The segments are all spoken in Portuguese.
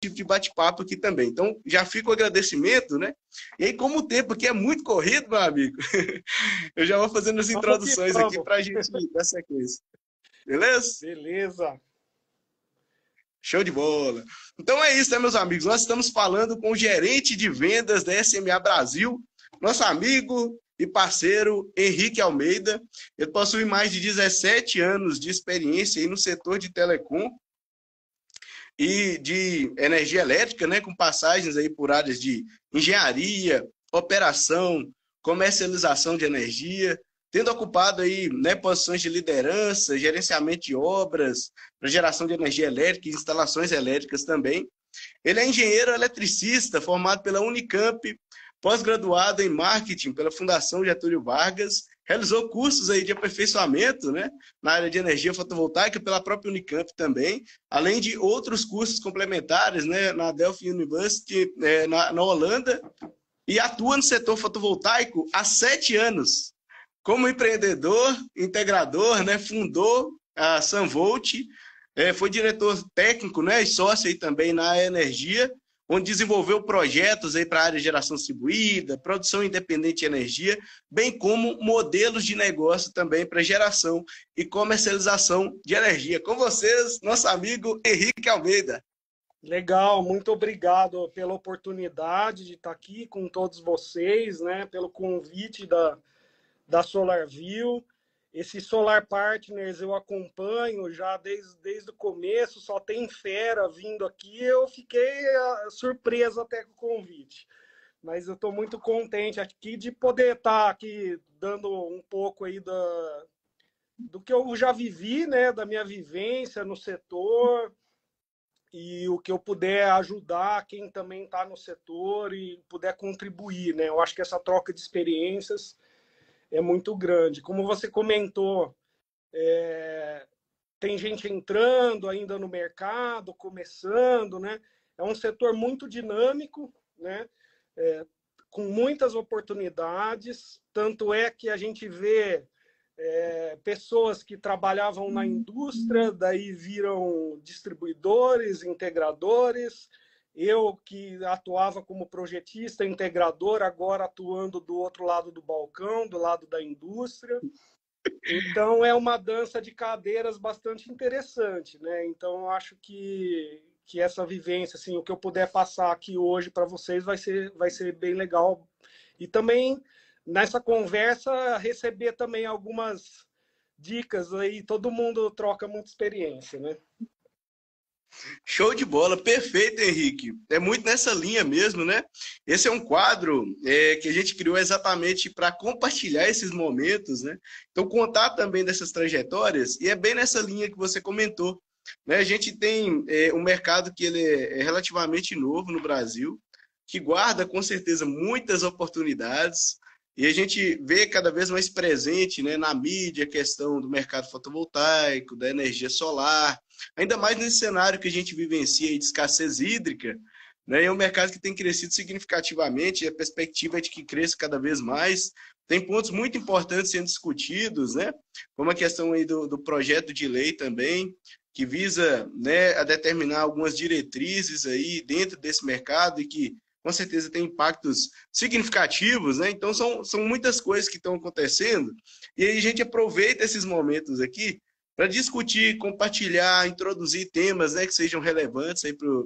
tipo de bate-papo aqui também. Então, já fica o agradecimento, né? E aí, como o tempo aqui é muito corrido, meu amigo, eu já vou fazendo as introduções aqui para a gente dar sequência. Beleza? Beleza. Show de bola. Então é isso, né, meus amigos? Nós estamos falando com o gerente de vendas da SMA Brasil, nosso amigo e parceiro Henrique Almeida. Ele possui mais de 17 anos de experiência aí no setor de telecom e de energia elétrica, né, com passagens aí por áreas de engenharia, operação, comercialização de energia, tendo ocupado aí né, posições de liderança, gerenciamento de obras, para geração de energia elétrica e instalações elétricas também. Ele é engenheiro eletricista, formado pela Unicamp, pós-graduado em marketing pela Fundação Getúlio Vargas, realizou cursos aí de aperfeiçoamento né, na área de energia fotovoltaica pela própria Unicamp também, além de outros cursos complementares né, na Delphi University, é, na, na Holanda, e atua no setor fotovoltaico há sete anos. Como empreendedor, integrador, né, fundou a Sunvolt, é, foi diretor técnico né, e sócio aí também na energia, onde desenvolveu projetos para a área de geração distribuída, produção independente de energia, bem como modelos de negócio também para geração e comercialização de energia. Com vocês, nosso amigo Henrique Almeida. Legal, muito obrigado pela oportunidade de estar aqui com todos vocês, né, pelo convite da, da SolarView. Esse Solar Partners eu acompanho já desde, desde o começo, só tem fera vindo aqui. Eu fiquei uh, surpreso até com o convite. Mas eu estou muito contente aqui de poder estar tá aqui dando um pouco aí da, do que eu já vivi, né, da minha vivência no setor e o que eu puder ajudar quem também está no setor e puder contribuir, né? Eu acho que essa troca de experiências é muito grande. Como você comentou, é, tem gente entrando ainda no mercado, começando, né? É um setor muito dinâmico, né? É, com muitas oportunidades. Tanto é que a gente vê é, pessoas que trabalhavam na indústria, daí viram distribuidores, integradores, eu que atuava como projetista, integrador, agora atuando do outro lado do balcão, do lado da indústria. Então é uma dança de cadeiras bastante interessante, né? Então acho que que essa vivência, assim, o que eu puder passar aqui hoje para vocês vai ser vai ser bem legal. E também nessa conversa receber também algumas dicas aí, todo mundo troca muita experiência, né? Show de bola, perfeito, Henrique. É muito nessa linha mesmo, né? Esse é um quadro é, que a gente criou exatamente para compartilhar esses momentos, né? Então, contar também dessas trajetórias, e é bem nessa linha que você comentou. Né? A gente tem é, um mercado que ele é relativamente novo no Brasil, que guarda com certeza muitas oportunidades, e a gente vê cada vez mais presente né, na mídia a questão do mercado fotovoltaico, da energia solar, ainda mais nesse cenário que a gente vivencia de escassez hídrica, né, é um mercado que tem crescido significativamente, e a perspectiva é de que cresça cada vez mais. Tem pontos muito importantes sendo discutidos, né, como a questão aí do, do projeto de lei também, que visa né, a determinar algumas diretrizes aí dentro desse mercado e que com certeza tem impactos significativos, né? Então são, são muitas coisas que estão acontecendo e aí a gente aproveita esses momentos aqui para discutir, compartilhar, introduzir temas né, que sejam relevantes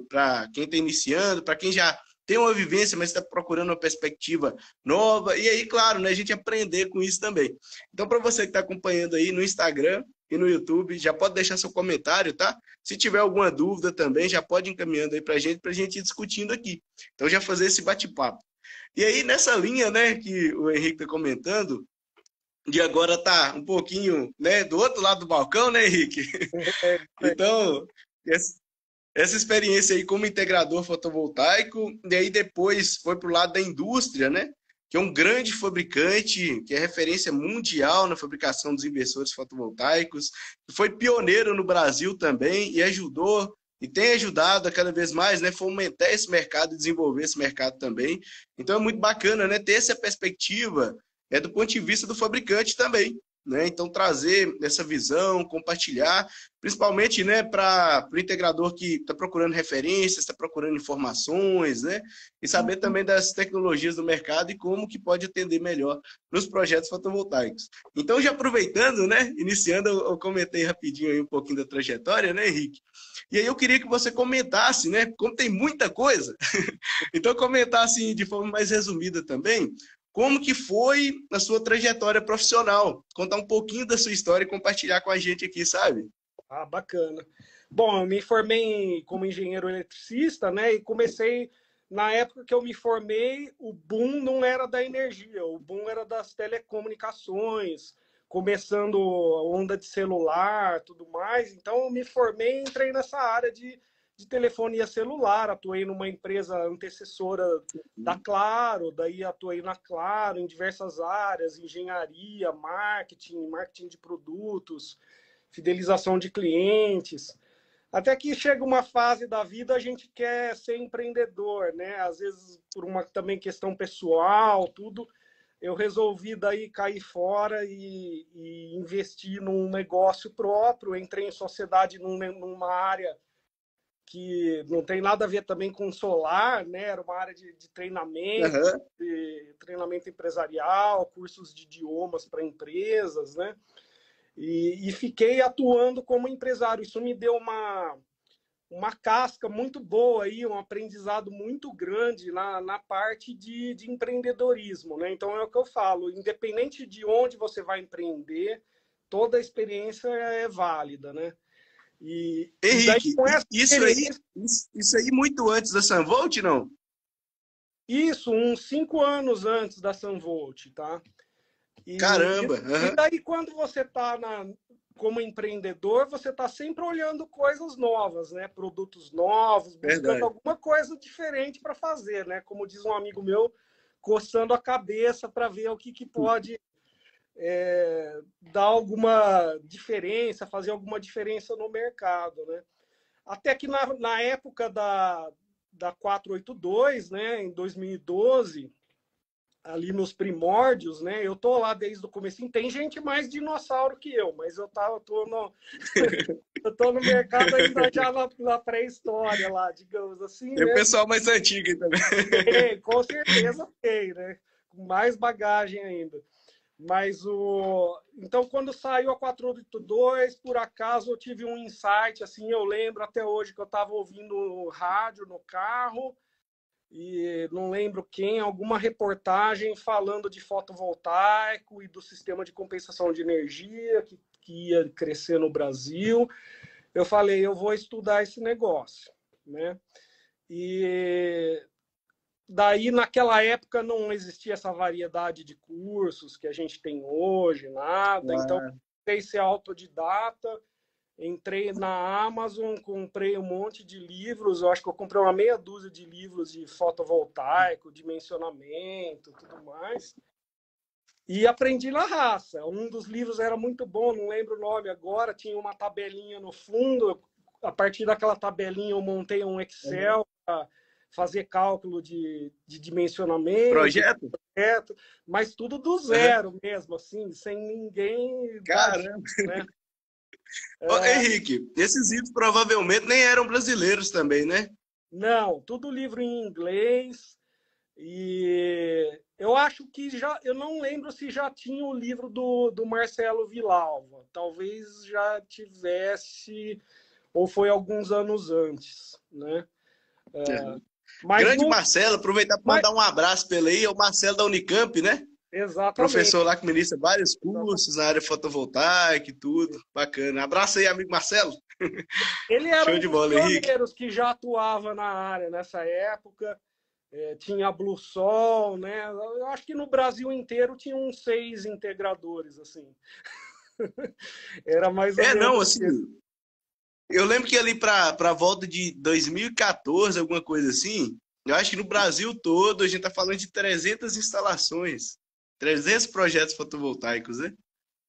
para quem está iniciando, para quem já tem uma vivência, mas está procurando uma perspectiva nova. E aí, claro, né, a gente aprender com isso também. Então, para você que está acompanhando aí no Instagram e no YouTube, já pode deixar seu comentário, tá? Se tiver alguma dúvida também, já pode encaminhando aí para a gente, para a gente ir discutindo aqui. Então, já fazer esse bate-papo. E aí, nessa linha né, que o Henrique está comentando, de agora tá um pouquinho né, do outro lado do balcão, né, Henrique? então, essa, essa experiência aí como integrador fotovoltaico, e aí depois foi para o lado da indústria, né? Que é um grande fabricante, que é referência mundial na fabricação dos inversores fotovoltaicos, que foi pioneiro no Brasil também e ajudou e tem ajudado a cada vez mais, né, fomentar esse mercado e desenvolver esse mercado também. Então é muito bacana, né, ter essa perspectiva é do ponto de vista do fabricante também. né? Então, trazer essa visão, compartilhar, principalmente né, para o integrador que está procurando referências, está procurando informações, né? E saber também das tecnologias do mercado e como que pode atender melhor nos projetos fotovoltaicos. Então, já aproveitando, né? Iniciando, eu comentei rapidinho aí um pouquinho da trajetória, né, Henrique? E aí eu queria que você comentasse, né? Como tem muita coisa, então comentasse de forma mais resumida também, como que foi a sua trajetória profissional? Contar um pouquinho da sua história e compartilhar com a gente aqui, sabe? Ah, bacana. Bom, eu me formei como engenheiro eletricista, né? E comecei na época que eu me formei, o boom não era da energia, o boom era das telecomunicações, começando onda de celular, tudo mais. Então eu me formei e entrei nessa área de de telefonia celular, atuei numa empresa antecessora da Claro, daí atuei na Claro em diversas áreas, engenharia, marketing, marketing de produtos, fidelização de clientes. Até que chega uma fase da vida a gente quer ser empreendedor, né? Às vezes por uma também questão pessoal, tudo. Eu resolvi daí cair fora e, e investir num negócio próprio. Entrei em sociedade numa área que não tem nada a ver também com solar, né? Era uma área de, de treinamento, uhum. de treinamento empresarial, cursos de idiomas para empresas, né? E, e, fiquei atuando como empresário. Isso me deu uma, uma casca muito boa aí, um aprendizado muito grande na, na parte de, de empreendedorismo, né? Então é o que eu falo, independente de onde você vai empreender, toda a experiência é válida, né? E, Henrique, e isso, aí, isso aí muito antes da Sunvolt, não? Isso, uns cinco anos antes da Sunvolt, tá? E, Caramba! Uhum. E daí, quando você está como empreendedor, você está sempre olhando coisas novas, né? Produtos novos, buscando Verdade. alguma coisa diferente para fazer, né? Como diz um amigo meu, coçando a cabeça para ver o que, que pode é, dar alguma diferença, fazer alguma diferença no mercado, né? Até que na, na época da, da 482, né, em 2012, ali nos primórdios, né? Eu tô lá desde o começo. Tem gente mais dinossauro que eu, mas eu tava, tô no, eu tô no mercado ainda já na, na pré-história lá, digamos assim. Tem né? pessoal mais antigo também. Tem, com certeza tem, né? Com mais bagagem ainda. Mas o. Então, quando saiu a 482, por acaso eu tive um insight, assim, eu lembro até hoje que eu estava ouvindo rádio no carro, e não lembro quem, alguma reportagem falando de fotovoltaico e do sistema de compensação de energia que, que ia crescer no Brasil. Eu falei, eu vou estudar esse negócio, né? E Daí, naquela época, não existia essa variedade de cursos que a gente tem hoje, nada. Ué. Então, comecei ser autodidata, entrei na Amazon, comprei um monte de livros. Eu acho que eu comprei uma meia dúzia de livros de fotovoltaico, dimensionamento, tudo mais. E aprendi na raça. Um dos livros era muito bom, não lembro o nome agora, tinha uma tabelinha no fundo. A partir daquela tabelinha, eu montei um Excel. Uhum fazer cálculo de, de dimensionamento. Projeto? projeto? Mas tudo do zero é. mesmo, assim, sem ninguém. Caramba! Né? Ô, é... Henrique, esses livros provavelmente nem eram brasileiros também, né? Não, tudo livro em inglês. E eu acho que já. Eu não lembro se já tinha o livro do, do Marcelo Vilalva. Talvez já tivesse, ou foi alguns anos antes, né? É. Mas Grande não... Marcelo, aproveitar para mandar um abraço ele aí, é o Marcelo da Unicamp, né? Exatamente. Professor lá que ministra vários cursos na área fotovoltaica e tudo. Bacana. Abraço aí, amigo Marcelo. Ele era Show um de bola, dos pioneiros que já atuava na área nessa época. É, tinha a Blue Sol, né? Eu acho que no Brasil inteiro tinha uns seis integradores, assim. era mais ou é, menos. É, não, assim. Eu lembro que ali para a volta de 2014, alguma coisa assim, eu acho que no Brasil todo a gente está falando de 300 instalações, 300 projetos fotovoltaicos, né?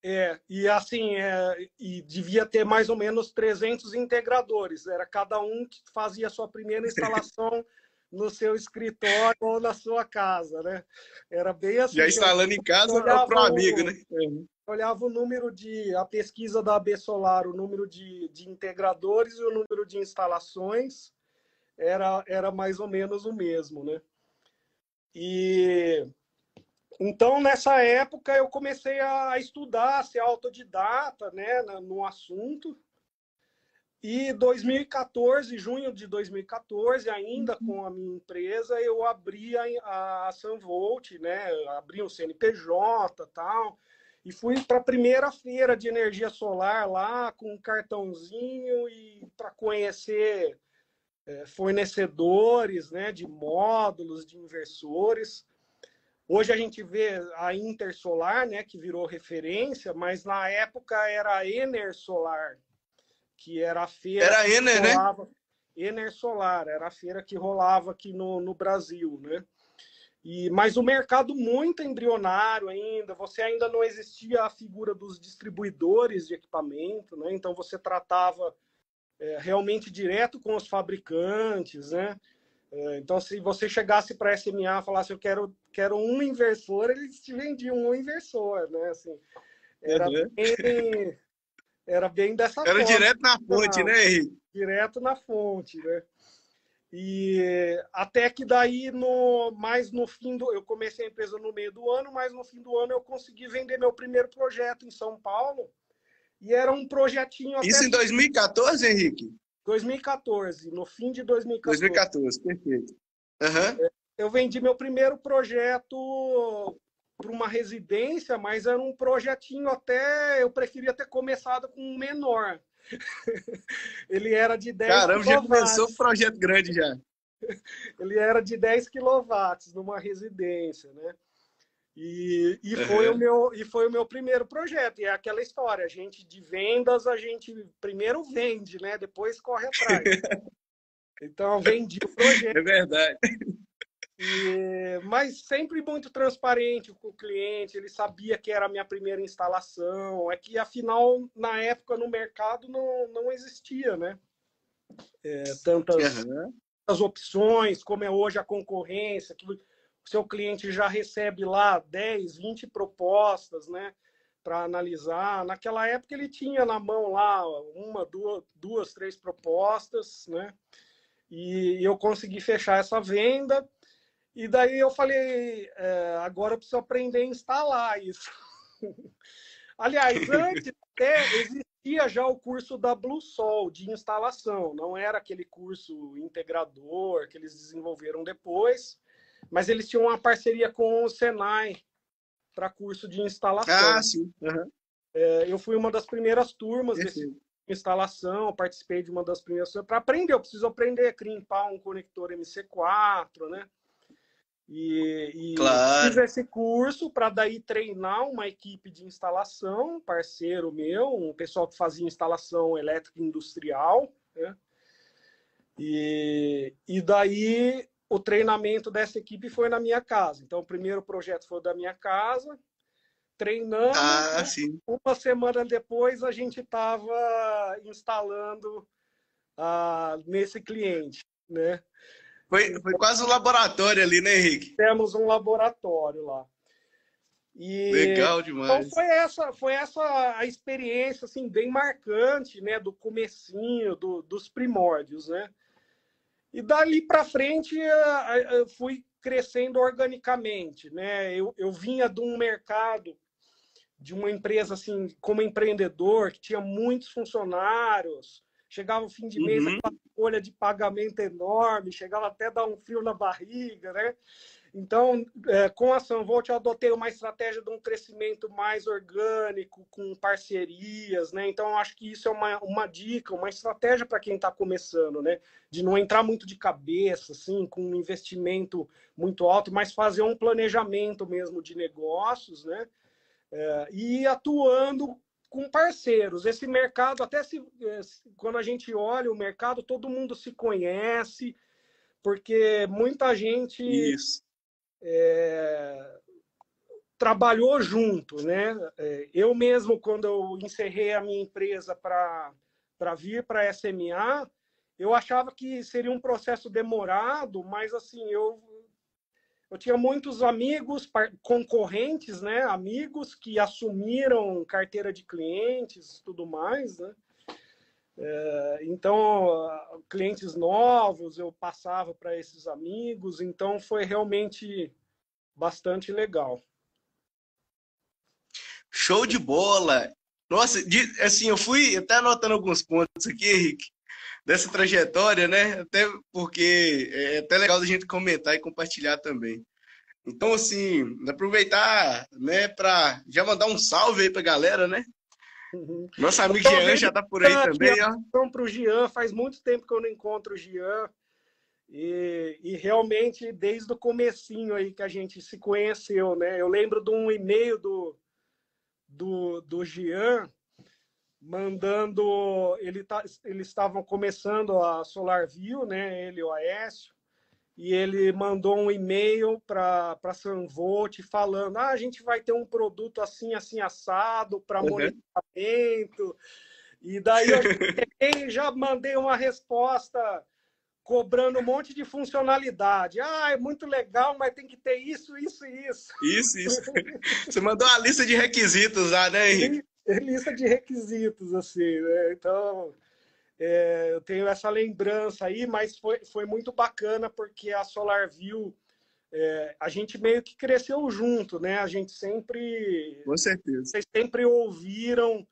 É, e assim, é, e devia ter mais ou menos 300 integradores. Era cada um que fazia a sua primeira instalação no seu escritório ou na sua casa, né? Era bem assim. Já instalando em casa para o amigo, né? Olhava o número de a pesquisa da AB Solar, o número de, de integradores e o número de instalações era, era mais ou menos o mesmo, né? E então nessa época eu comecei a estudar, a ser autodidata, né, no assunto. E 2014, junho de 2014, ainda uhum. com a minha empresa, eu abri a, a Sunvolt, né? Abri um CNPJ tal. E fui para a primeira feira de energia solar lá com um cartãozinho e para conhecer é, fornecedores né, de módulos, de inversores. Hoje a gente vê a Intersolar, né, que virou referência, mas na época era a Ener Solar, que era a feira. Era Ener, né? Ener Solar, era a feira que rolava aqui no, no Brasil, né? E, mas o mercado muito embrionário ainda, você ainda não existia a figura dos distribuidores de equipamento, né? Então você tratava é, realmente direto com os fabricantes, né? É, então, se você chegasse para a SMA e falasse eu quero, quero um inversor, eles te vendiam um inversor, né? Assim, era, uhum. bem, era bem dessa Era forma. direto na fonte, né, Henrique? Direto na fonte, né? E até que daí, no, mais no fim do. Eu comecei a empresa no meio do ano, mas no fim do ano eu consegui vender meu primeiro projeto em São Paulo. E era um projetinho. Isso em 2014, Henrique? 2014, no fim de 2014. 2014, perfeito. Uhum. Eu vendi meu primeiro projeto para uma residência, mas era um projetinho até. Eu preferia ter começado com um menor. Ele era de 10 Caramba, já começou o projeto grande já. Ele era de 10 quilowatts numa residência, né? E, e, foi uhum. o meu, e foi o meu primeiro projeto. E é aquela história, a gente de vendas, a gente primeiro vende, né? Depois corre atrás. então, vendi o projeto. É verdade. E, mas sempre muito transparente com o cliente, ele sabia que era a minha primeira instalação, é que afinal, na época no mercado não, não existia, né? É, tantas, uhum. tantas opções, como é hoje a concorrência, que o seu cliente já recebe lá 10, 20 propostas, né? Para analisar. Naquela época ele tinha na mão lá uma, duas, duas, três propostas, né? E eu consegui fechar essa venda e daí eu falei, é, agora eu preciso aprender a instalar isso. Aliás, antes até existia já o curso da Blue Sol de instalação, não era aquele curso integrador que eles desenvolveram depois, mas eles tinham uma parceria com o Senai para curso de instalação. Ah, sim. Uhum. É, eu fui uma das primeiras turmas desse instalação, participei de uma das primeiras para aprender. Eu preciso aprender a crimpar um conector MC4, né? E, e claro. fiz esse curso para daí treinar uma equipe de instalação, parceiro meu, um pessoal que fazia instalação elétrica industrial, né? E, e daí o treinamento dessa equipe foi na minha casa. Então, o primeiro projeto foi da minha casa, treinando. Ah, uma semana depois, a gente estava instalando uh, nesse cliente, né? Foi, foi quase um laboratório ali, né, Henrique? Temos um laboratório lá. E, Legal demais. Então foi essa, foi essa a experiência assim bem marcante, né, do comecinho, do, dos primórdios, né? E dali para frente eu fui crescendo organicamente, né? Eu, eu vinha de um mercado de uma empresa assim como empreendedor que tinha muitos funcionários, chegava o fim de mês uhum. com uma folha de pagamento enorme, chegava até a dar um frio na barriga, né? Então, é, com a Sunvolt, eu adotei uma estratégia de um crescimento mais orgânico, com parcerias, né? Então, eu acho que isso é uma, uma dica, uma estratégia para quem está começando, né? De não entrar muito de cabeça, assim, com um investimento muito alto, mas fazer um planejamento mesmo de negócios, né? É, e atuando com parceiros. Esse mercado, até se, é, quando a gente olha o mercado, todo mundo se conhece, porque muita gente é, trabalhou junto, né? É, eu mesmo, quando eu encerrei a minha empresa para vir para a SMA, eu achava que seria um processo demorado, mas assim, eu eu tinha muitos amigos, concorrentes, né? Amigos que assumiram carteira de clientes, tudo mais, né? É, então, clientes novos eu passava para esses amigos, então foi realmente bastante legal. Show de bola! Nossa, assim, eu fui até anotando alguns pontos aqui, Henrique, dessa trajetória, né? Até porque é até legal a gente comentar e compartilhar também. Então, assim, aproveitar, né, para já mandar um salve aí para a galera, né? Uhum. Nosso amigo Jean já tá por aí também, ó. Então, para o Jean, faz muito tempo que eu não encontro o Jean. E, e, realmente, desde o comecinho aí que a gente se conheceu, né? Eu lembro de um e-mail do, do, do Jean mandando... Ele tá, eles estavam começando a SolarView, né? Ele e o Aécio e ele mandou um e-mail para a Sanvolt falando: ah, a gente vai ter um produto assim, assim, assado para uhum. monitoramento. E daí eu já mandei uma resposta cobrando um monte de funcionalidade. Ah, é muito legal, mas tem que ter isso, isso e isso. Isso, isso. Você mandou uma lista de requisitos lá, né, Henrique? Lista de requisitos, assim, né? Então, é, eu tenho essa lembrança aí, mas foi, foi muito bacana porque a SolarView é, a gente meio que cresceu junto, né? A gente sempre. Com certeza. Vocês sempre ouviram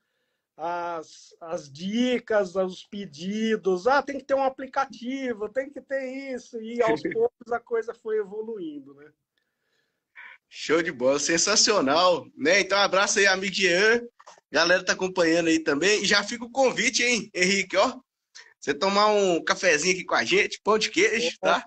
as, as dicas, os pedidos. Ah, tem que ter um aplicativo, tem que ter isso. E aos poucos a coisa foi evoluindo, né? Show de bola, sensacional, né? Então, abraço aí, amigo Jean. Galera tá acompanhando aí também. E já fica o convite, hein, Henrique, ó. Você tomar um cafezinho aqui com a gente, pão de queijo, tá?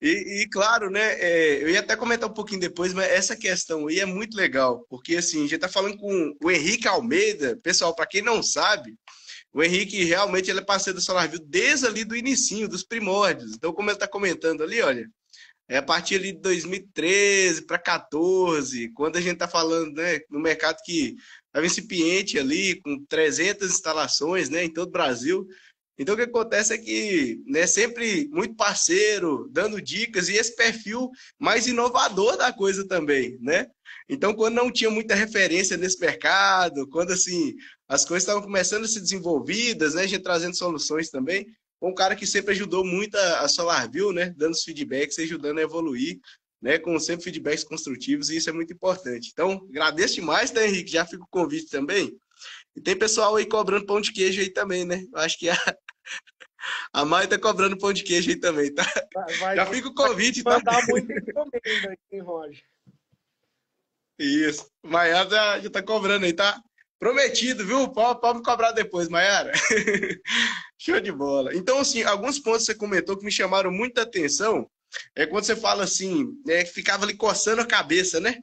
E, e, claro, né, é, eu ia até comentar um pouquinho depois, mas essa questão aí é muito legal, porque assim, a gente tá falando com o Henrique Almeida, pessoal, para quem não sabe, o Henrique realmente ele é parceiro do SolarView desde ali do inicinho, dos primórdios. Então, como ele está comentando ali, olha, é a partir ali de 2013 para 14, quando a gente está falando né, no mercado que estava incipiente ali, com 300 instalações né, em todo o Brasil. Então, o que acontece é que né, sempre muito parceiro, dando dicas, e esse perfil mais inovador da coisa também, né? Então, quando não tinha muita referência nesse mercado, quando assim as coisas estavam começando a ser desenvolvidas, né, a gente trazendo soluções também, um cara que sempre ajudou muito a, a SolarView, né? Dando os feedbacks, ajudando a evoluir, né? Com sempre feedbacks construtivos, e isso é muito importante. Então, agradeço demais, tá, Henrique? Já fica o convite também. E tem pessoal aí cobrando pão de queijo aí também, né? Eu acho que a, a Mai tá cobrando pão de queijo aí também, tá? Vai, já fica o convite, vai tá? Mandar muito encomenda aqui, Roger. Isso. Maiara já, já tá cobrando aí, tá? Prometido, viu? Pode, pode me cobrar depois, Mayara. Show de bola. Então, assim, alguns pontos que você comentou que me chamaram muita atenção é quando você fala assim, é, ficava ali coçando a cabeça, né?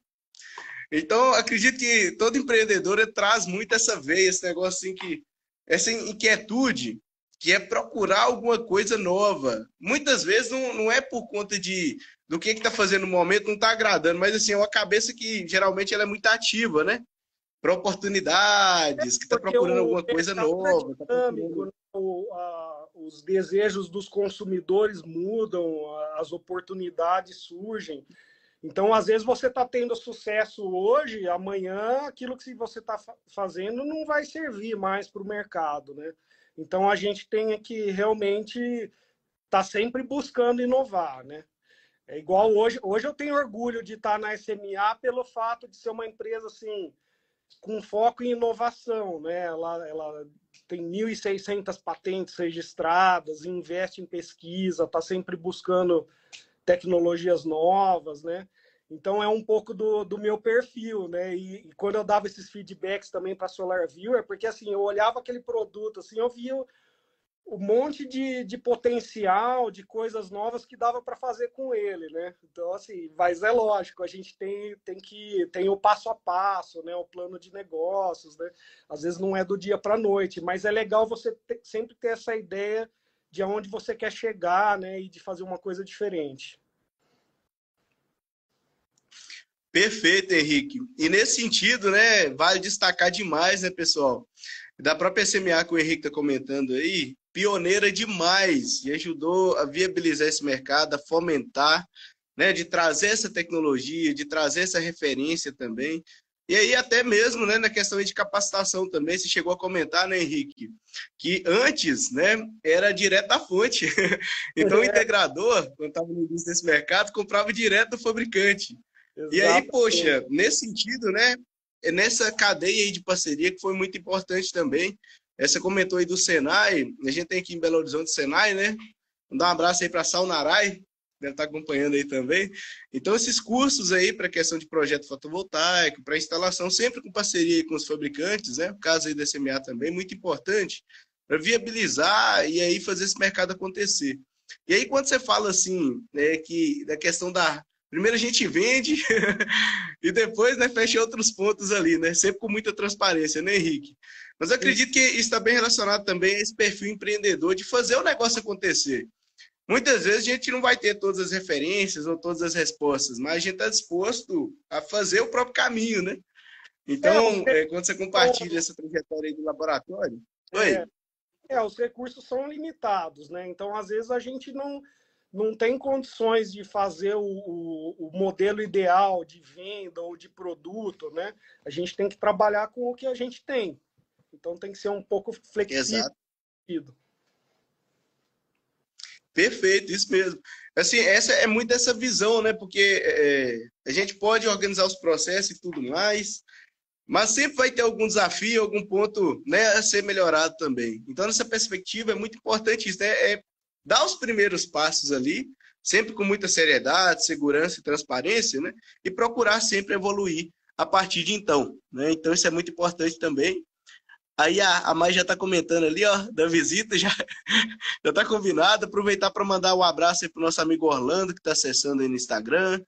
Então, acredito que todo empreendedor traz muito essa veia, esse negócio assim que essa inquietude que é procurar alguma coisa nova. Muitas vezes não, não é por conta de do que está fazendo no momento, não está agradando, mas assim, é uma cabeça que geralmente ela é muito ativa, né? Para oportunidades, que está procurando alguma coisa nova. Tá dinâmico, né? o, a, os desejos dos consumidores mudam, as oportunidades surgem. Então, às vezes, você está tendo sucesso hoje, amanhã aquilo que você está fazendo não vai servir mais para o mercado. Né? Então, a gente tem que realmente estar tá sempre buscando inovar. Né? É igual hoje. Hoje eu tenho orgulho de estar tá na SMA pelo fato de ser uma empresa assim com foco em inovação, né? Ela, ela tem 1.600 patentes registradas, investe em pesquisa, está sempre buscando tecnologias novas, né? Então é um pouco do, do meu perfil, né? E, e quando eu dava esses feedbacks também para SolarView, é porque assim eu olhava aquele produto, assim eu via um monte de, de potencial, de coisas novas que dava para fazer com ele, né? Então, assim, mas é lógico, a gente tem, tem que tem o passo a passo, né? O plano de negócios, né? Às vezes não é do dia para a noite, mas é legal você ter, sempre ter essa ideia de aonde você quer chegar, né? E de fazer uma coisa diferente. Perfeito, Henrique. E nesse sentido, né, vale destacar demais, né, pessoal? Da própria SMA que o Henrique está comentando aí, pioneira demais e ajudou a viabilizar esse mercado, a fomentar. né, de trazer essa tecnologia, de trazer essa referência também. E aí até mesmo, né, na questão de capacitação também, você chegou a comentar, né, Henrique, que antes, né, era direto da fonte. então é. o integrador, quando estava no início desse mercado, comprava direto do fabricante. Exato. E aí, poxa, nesse sentido, né, é nessa cadeia aí de parceria que foi muito importante também. Essa comentou aí do Senai, a gente tem aqui em Belo Horizonte Senai, né? Mandar um abraço aí para a Saunarai, deve estar acompanhando aí também. Então, esses cursos aí para questão de projeto fotovoltaico, para instalação, sempre com parceria com os fabricantes, né? O caso aí da SMA também, muito importante, para viabilizar e aí fazer esse mercado acontecer. E aí, quando você fala assim, né, que da questão da. Primeiro a gente vende e depois né, fecha outros pontos ali, né? Sempre com muita transparência, né, Henrique? Mas acredito que isso está bem relacionado também a esse perfil empreendedor de fazer o negócio acontecer. Muitas vezes a gente não vai ter todas as referências ou todas as respostas, mas a gente está disposto a fazer o próprio caminho, né? Então, é, quando você compartilha essa trajetória do laboratório. Oi. É, é, os recursos são limitados, né? Então, às vezes, a gente não, não tem condições de fazer o, o, o, modelo ideal de venda ou de produto, né? A gente tem que trabalhar com o que a gente tem. Então, tem que ser um pouco flexível. Exato. Perfeito, isso mesmo. Assim, essa é muito essa visão, né? Porque é, a gente pode organizar os processos e tudo mais, mas sempre vai ter algum desafio, algum ponto né, a ser melhorado também. Então, nessa perspectiva, é muito importante isso, né? É dar os primeiros passos ali, sempre com muita seriedade, segurança e transparência, né? E procurar sempre evoluir a partir de então. Né? Então, isso é muito importante também. Aí a, a Mai já está comentando ali, ó, da visita, já já está combinado. Aproveitar para mandar um abraço aí para o nosso amigo Orlando, que está acessando aí no Instagram,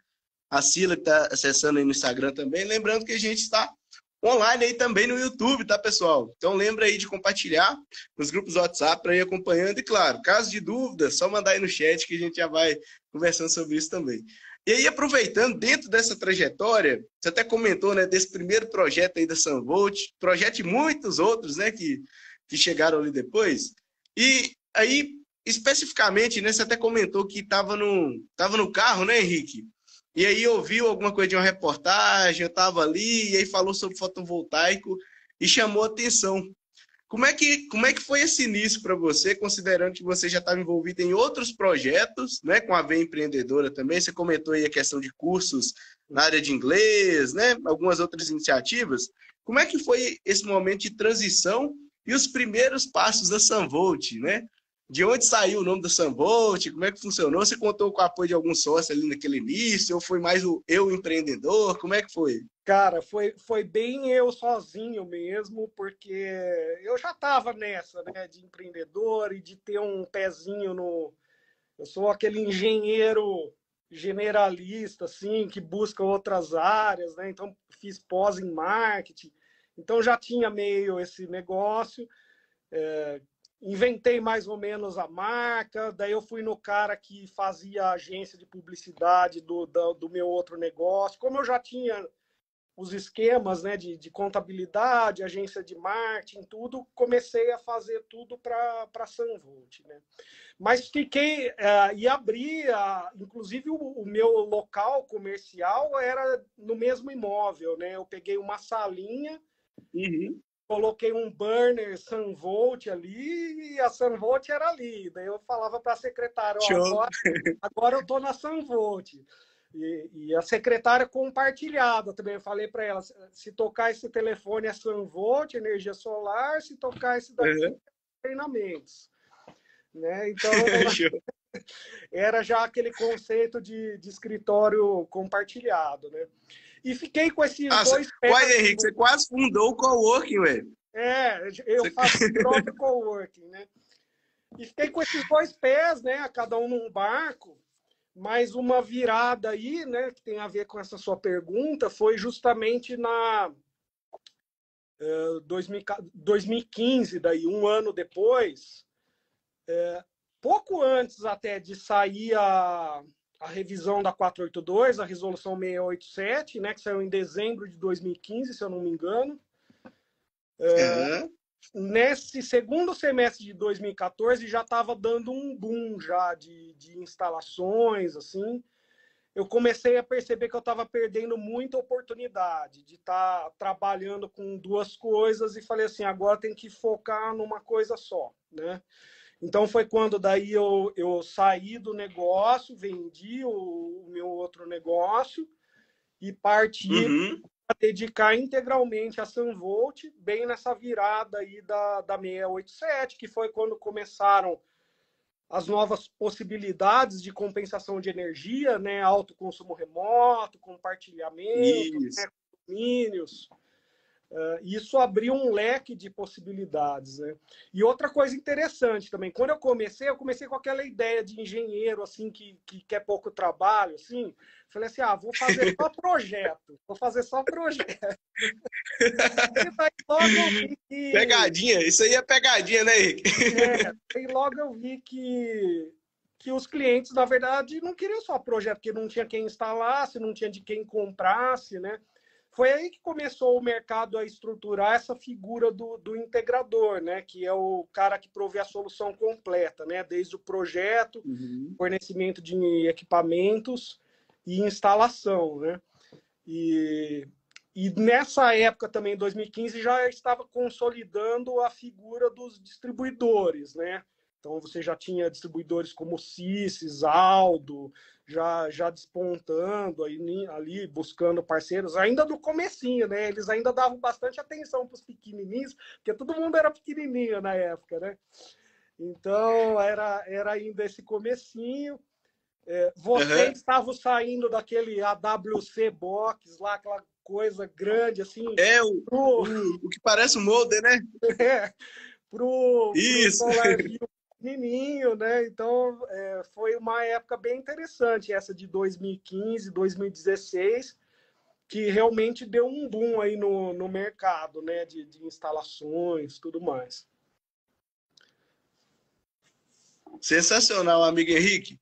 a Sila, que está acessando aí no Instagram também. Lembrando que a gente está online aí também no YouTube, tá, pessoal? Então lembra aí de compartilhar nos grupos WhatsApp para ir acompanhando. E claro, caso de dúvida, só mandar aí no chat que a gente já vai conversando sobre isso também. E aí, aproveitando, dentro dessa trajetória, você até comentou, né, desse primeiro projeto aí da Sunvolt, projeto e muitos outros, né, que, que chegaram ali depois. E aí, especificamente, né, você até comentou que estava no, tava no carro, né, Henrique? E aí ouviu alguma coisa de uma reportagem, eu estava ali, e aí falou sobre fotovoltaico e chamou atenção. Como é que, como é que foi esse início para você, considerando que você já estava envolvido em outros projetos, né, com a V Empreendedora também? Você comentou aí a questão de cursos na área de inglês, né, algumas outras iniciativas. Como é que foi esse momento de transição e os primeiros passos da Sunvolt, né? De onde saiu o nome da Sunvolt? Como é que funcionou? Você contou com o apoio de algum sócio ali naquele início? Ou foi mais o eu empreendedor? Como é que foi? Cara, foi, foi bem eu sozinho mesmo, porque eu já estava nessa, né, de empreendedor e de ter um pezinho no. Eu sou aquele engenheiro generalista, assim, que busca outras áreas, né? Então, fiz pós em marketing, então já tinha meio esse negócio. É, inventei mais ou menos a marca, daí eu fui no cara que fazia agência de publicidade do, do, do meu outro negócio. Como eu já tinha os esquemas né, de, de, contabilidade, agência de marketing, tudo, comecei a fazer tudo para a Sunvolt. Né? Mas fiquei uh, e abri, uh, inclusive o, o, meu local comercial era no mesmo imóvel. Né? Eu peguei uma salinha, uhum. Coloquei um burner Sunvolt ali e a Sunvolt era ali. Daí eu falava para a secretária, agora, agora eu estou na Sunvolt. E, e, a secretária compartilhada também. Eu falei para ela: se tocar esse telefone é Sunvolt, energia solar, se tocar esse daqui, uhum. treinamentos. Né? Então, era já aquele conceito de, de escritório compartilhado. Né? E fiquei com esses Nossa, dois pés. Ué, Henrique, você quase fundou o coworking, velho. É, eu você... faço o próprio coworking, né? E fiquei com esses dois pés, né? Cada um num barco. Mas uma virada aí, né, que tem a ver com essa sua pergunta, foi justamente na uh, 2015, daí um ano depois, uh, pouco antes até de sair a, a revisão da 482, a resolução 687, né, que saiu em dezembro de 2015, se eu não me engano. uhum nesse segundo semestre de 2014 já estava dando um boom já de, de instalações assim eu comecei a perceber que eu estava perdendo muita oportunidade de estar tá trabalhando com duas coisas e falei assim, agora tem que focar numa coisa só, né? Então foi quando daí eu, eu saí do negócio, vendi o, o meu outro negócio e parti uhum. a dedicar integralmente a Sunvolt, bem nessa virada aí da, da 687, que foi quando começaram as novas possibilidades de compensação de energia, né? Alto consumo remoto, compartilhamento, né? condomínios. Uh, isso abriu um leque de possibilidades, né? E outra coisa interessante também, quando eu comecei, eu comecei com aquela ideia de engenheiro, assim, que, que quer pouco trabalho, assim. Falei assim, ah, vou fazer só projeto, vou fazer só projeto. que... Pegadinha, isso aí é pegadinha, né, Henrique? É, e logo eu vi que que os clientes, na verdade, não queriam só projeto, porque não tinha quem instalasse, não tinha de quem comprasse, né? Foi aí que começou o mercado a estruturar essa figura do, do integrador, né? Que é o cara que provê a solução completa, né? Desde o projeto, uhum. fornecimento de equipamentos e instalação, né? E, e nessa época também, 2015, já estava consolidando a figura dos distribuidores, né? Então você já tinha distribuidores como Cissis, Aldo, já, já despontando aí, ali, buscando parceiros, ainda no comecinho, né? Eles ainda davam bastante atenção para os pequenininhos, porque todo mundo era pequenininho na época, né? Então, era, era ainda esse comecinho. É, vocês uhum. estavam saindo daquele AWC Box lá, aquela coisa grande, assim. É, o, pro... o, o, que parece um molde, né? É, pro, Isso. Pro pequenininho, né? Então é, foi uma época bem interessante essa de 2015, 2016, que realmente deu um boom aí no, no mercado, né? De, de instalações, tudo mais. Sensacional, amigo Henrique.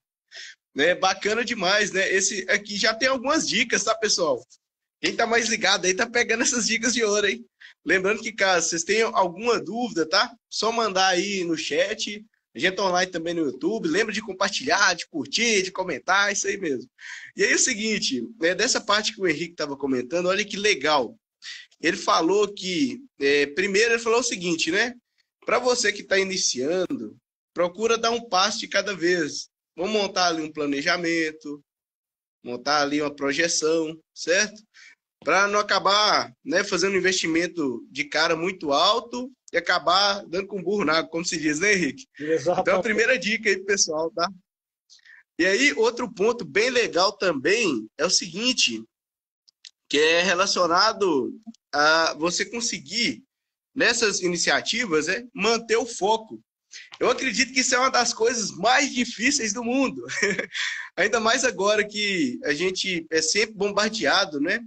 Né, bacana demais, né? Esse aqui já tem algumas dicas, tá, pessoal? Quem tá mais ligado aí tá pegando essas dicas de ouro, hein? Lembrando que, caso vocês tenham alguma dúvida, tá? Só mandar aí no chat a gente online também no YouTube. Lembra de compartilhar, de curtir, de comentar, isso aí mesmo. E aí é o seguinte, né, dessa parte que o Henrique estava comentando, olha que legal. Ele falou que, é, primeiro ele falou o seguinte, né? Para você que está iniciando, procura dar um passo de cada vez. Vamos montar ali um planejamento, montar ali uma projeção, certo? Para não acabar né, fazendo um investimento de cara muito alto e acabar dando com burro na água, como se diz, né, Henrique? Exatamente. Então, a primeira dica aí, pessoal, tá? E aí, outro ponto bem legal também é o seguinte, que é relacionado a você conseguir, nessas iniciativas, é, manter o foco. Eu acredito que isso é uma das coisas mais difíceis do mundo. Ainda mais agora que a gente é sempre bombardeado, né?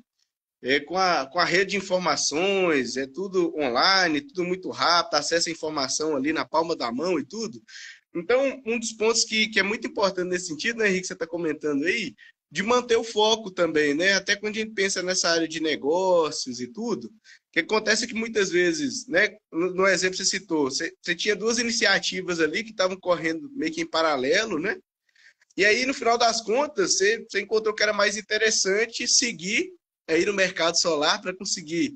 É, com, a, com a rede de informações, é tudo online, tudo muito rápido, acesso à informação ali na palma da mão e tudo. Então, um dos pontos que, que é muito importante nesse sentido, né, Henrique, você está comentando aí, de manter o foco também, né? Até quando a gente pensa nessa área de negócios e tudo, o que acontece é que muitas vezes, né, no, no exemplo que você citou, você, você tinha duas iniciativas ali que estavam correndo meio que em paralelo, né? E aí, no final das contas, você, você encontrou que era mais interessante seguir é ir no mercado solar para conseguir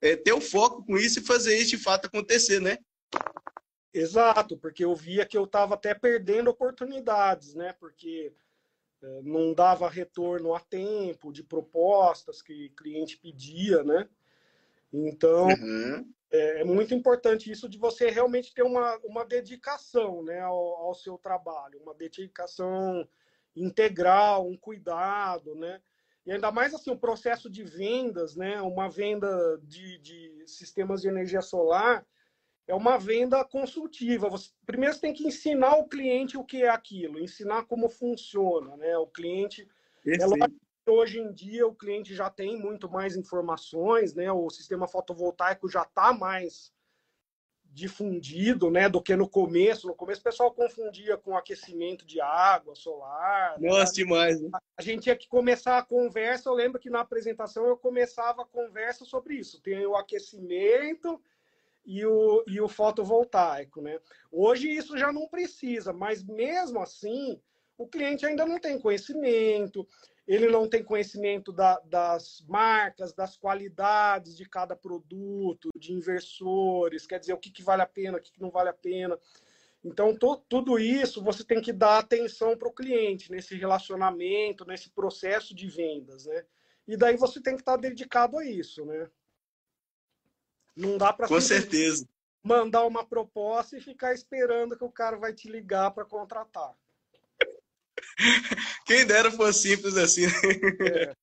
é, ter o foco com isso e fazer isso de fato acontecer, né? Exato, porque eu via que eu estava até perdendo oportunidades, né? Porque é, não dava retorno a tempo de propostas que o cliente pedia, né? Então, uhum. é, é, muito importante isso de você realmente ter uma, uma dedicação né, ao, ao seu trabalho, uma dedicação integral, um cuidado, né? E ainda mais assim, o processo de vendas, né? Uma venda de, de sistemas de energia solar é uma venda consultiva. Você, primeiro você tem que ensinar o cliente o que é aquilo, ensinar como funciona, né? O cliente. É lógico que hoje em dia o cliente já tem muito mais informações, né? O sistema fotovoltaico já está mais difundido, né, do que no começo. No começo o pessoal confundia com aquecimento de água solar. Né? Nossa, né? demais. Né? A gente tinha que começar a conversa. Eu lembro que na apresentação eu começava a conversa sobre isso. Tem o aquecimento e o, e o fotovoltaico, né? Hoje isso já não precisa, mas mesmo assim o cliente ainda não tem conhecimento. Ele não tem conhecimento da, das marcas, das qualidades de cada produto, de inversores, quer dizer, o que, que vale a pena, o que, que não vale a pena. Então, to, tudo isso você tem que dar atenção para o cliente nesse relacionamento, nesse processo de vendas, né? E daí você tem que estar dedicado a isso, né? Não dá para Com certeza. mandar uma proposta e ficar esperando que o cara vai te ligar para contratar. Quem dera fosse simples assim. É.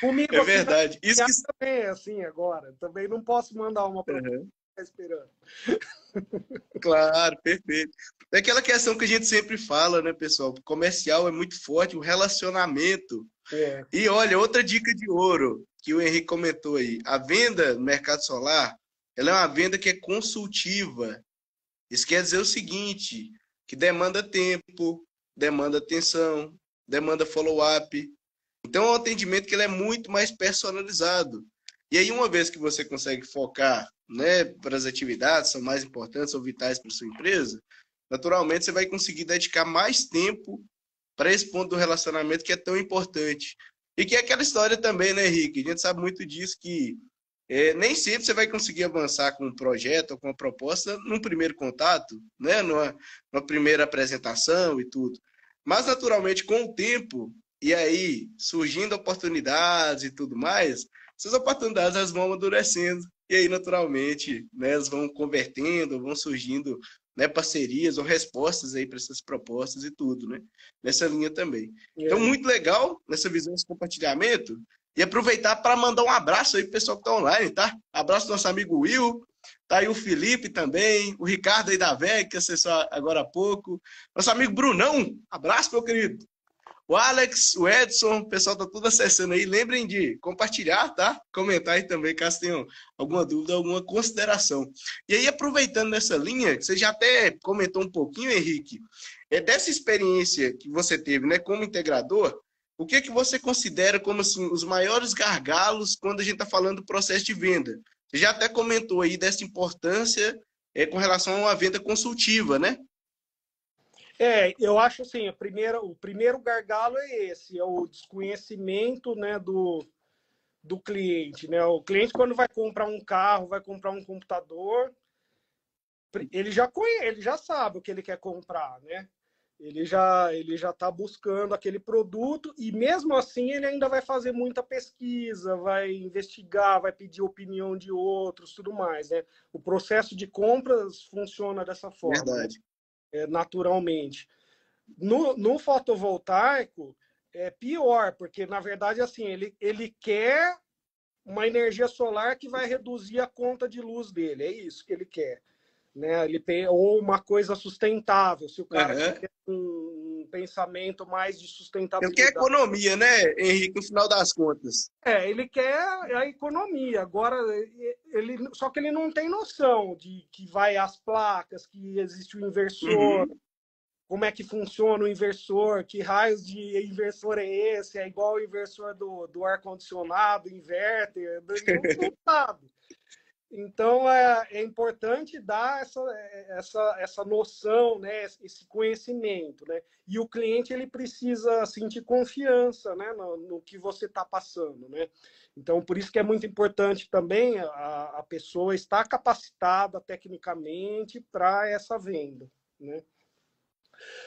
Comigo, é verdade. Isso que... também é assim agora. Também não posso mandar uma proposta uhum. esperando. Claro, perfeito. É aquela questão que a gente sempre fala, né, pessoal? O comercial é muito forte, o relacionamento. É. E olha, outra dica de ouro que o Henrique comentou aí. A venda no mercado solar, ela é uma venda que é consultiva. Isso quer dizer o seguinte, que demanda tempo, demanda atenção, demanda follow-up. Então, é um atendimento que ele é muito mais personalizado. E aí, uma vez que você consegue focar né, para as atividades, são mais importantes ou vitais para sua empresa, naturalmente você vai conseguir dedicar mais tempo para esse ponto do relacionamento que é tão importante. E que é aquela história também, né, Henrique? A gente sabe muito disso que é, nem sempre você vai conseguir avançar com um projeto ou com uma proposta num primeiro contato, né? numa, numa primeira apresentação e tudo. Mas, naturalmente, com o tempo, e aí surgindo oportunidades e tudo mais, essas oportunidades elas vão amadurecendo. E aí, naturalmente, né, elas vão convertendo, vão surgindo né, parcerias ou respostas aí para essas propostas e tudo, né? Nessa linha também. É. Então, muito legal nessa visão de compartilhamento. E aproveitar para mandar um abraço aí pro pessoal que está online, tá? Abraço do nosso amigo Will, tá aí o Felipe também, o Ricardo aí da VEC, que acessou agora há pouco. Nosso amigo Brunão, abraço, meu querido. O Alex, o Edson, o pessoal tá tudo acessando aí. Lembrem de compartilhar, tá? Comentar aí também, caso tenham alguma dúvida, alguma consideração. E aí, aproveitando nessa linha, que você já até comentou um pouquinho, Henrique, é dessa experiência que você teve, né, como integrador, o que, é que você considera como assim, os maiores gargalos quando a gente está falando do processo de venda? Você já até comentou aí dessa importância é, com relação uma venda consultiva, né? É, eu acho assim, a primeira, o primeiro gargalo é esse, é o desconhecimento né, do, do cliente. Né? O cliente, quando vai comprar um carro, vai comprar um computador, ele já conhece, ele já sabe o que ele quer comprar, né? Ele já ele já está buscando aquele produto e mesmo assim ele ainda vai fazer muita pesquisa, vai investigar, vai pedir opinião de outros, tudo mais, né? O processo de compras funciona dessa forma, Verdade. É, naturalmente. No, no fotovoltaico é pior, porque na verdade assim ele ele quer uma energia solar que vai reduzir a conta de luz dele, é isso que ele quer né? Ele tem ou uma coisa sustentável, se o cara uhum. tem um pensamento mais de sustentabilidade. Ele quer economia, né, Henrique, no final das contas. É, ele quer a economia. Agora, ele só que ele não tem noção de que vai as placas, que existe o inversor, uhum. como é que funciona o inversor, que raios de inversor é esse, é igual o inversor do, do ar-condicionado, inverter, não sabe. Então, é, é, importante dar essa, essa, essa noção, né, esse conhecimento. Né? E o cliente ele precisa sentir confiança né, no, no que você está passando. Né? Então, por isso que é muito importante também a, a pessoa estar capacitada tecnicamente para essa venda. Né?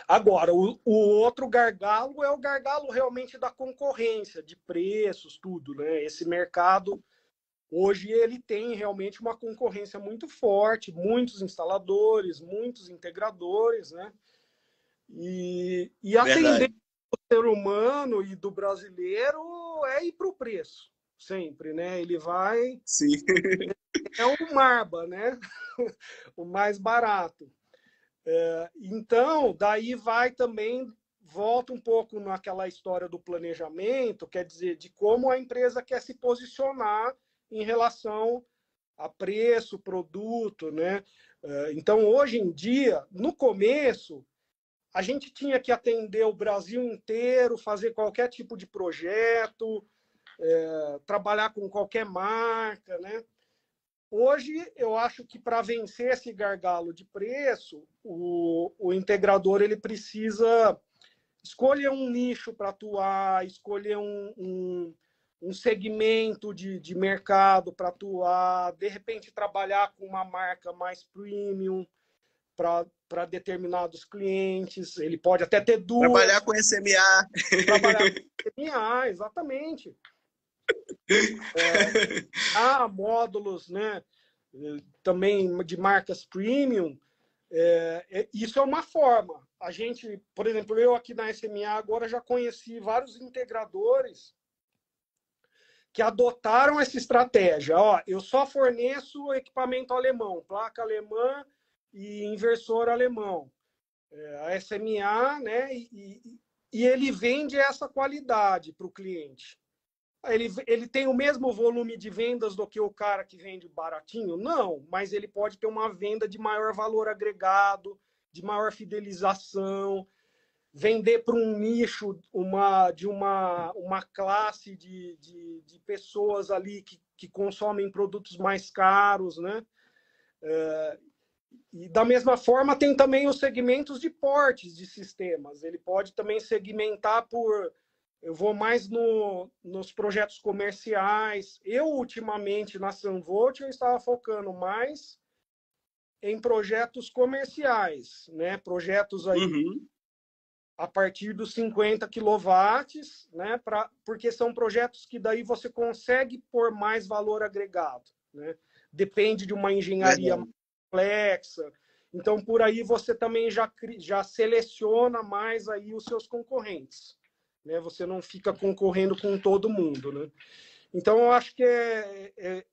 Agora, o, o, outro gargalo é o gargalo realmente da concorrência, de preços, tudo. Né? Esse mercado Hoje ele tem realmente uma concorrência muito forte, muitos instaladores, muitos integradores, né? E, e a Verdade. tendência do ser humano e do brasileiro é ir para o preço, sempre, né? Ele vai. Sim. É o Marba, né? o mais barato. É, então, daí vai também volta um pouco naquela história do planejamento, quer dizer, de como a empresa quer se posicionar em relação a preço, produto, né? Eh, então, hoje em dia, no começo, a gente tinha que atender o Brasil inteiro, fazer qualquer tipo de projeto, é, trabalhar com qualquer marca, né? Hoje, eu acho que para vencer esse gargalo de preço, o, o integrador ele precisa escolher um nicho para atuar, escolher um, um, um segmento de, de mercado para atuar, de repente trabalhar com uma marca mais premium para determinados clientes. Ele pode até ter duas. Trabalhar com SMA. Trabalhar com SMA, exatamente. É, há módulos, né? Também de marcas premium. É, é, isso é uma forma. A gente, por exemplo, eu aqui na SMA agora já conheci vários integradores que adotaram essa estratégia. Ó, eu só forneço equipamento alemão, placa alemã e inversor alemão. É, a SMA, né? E, e, ele vende essa qualidade para o cliente. Ele, ele tem o mesmo volume de vendas do que o cara que vende baratinho? Não, mas ele pode ter uma venda de maior valor agregado, de maior fidelização, vender para um nicho uma, de uma, uma classe de, de, de pessoas ali que, que consomem produtos mais caros, né? É, e da mesma forma tem também os segmentos de portes de sistemas. Ele pode também segmentar por eu vou mais no, nos projetos comerciais. Eu ultimamente na Sunvolt eu estava focando mais em projetos comerciais, né? Projetos aí uhum a partir dos 50 quilowatts, né, pra, porque são projetos que daí você consegue pôr mais valor agregado. Né? Depende de uma engenharia é complexa. Então, por aí você também já, já seleciona mais aí os seus concorrentes. Né? Você não fica concorrendo com todo mundo. Né? Então, eu acho que é, é,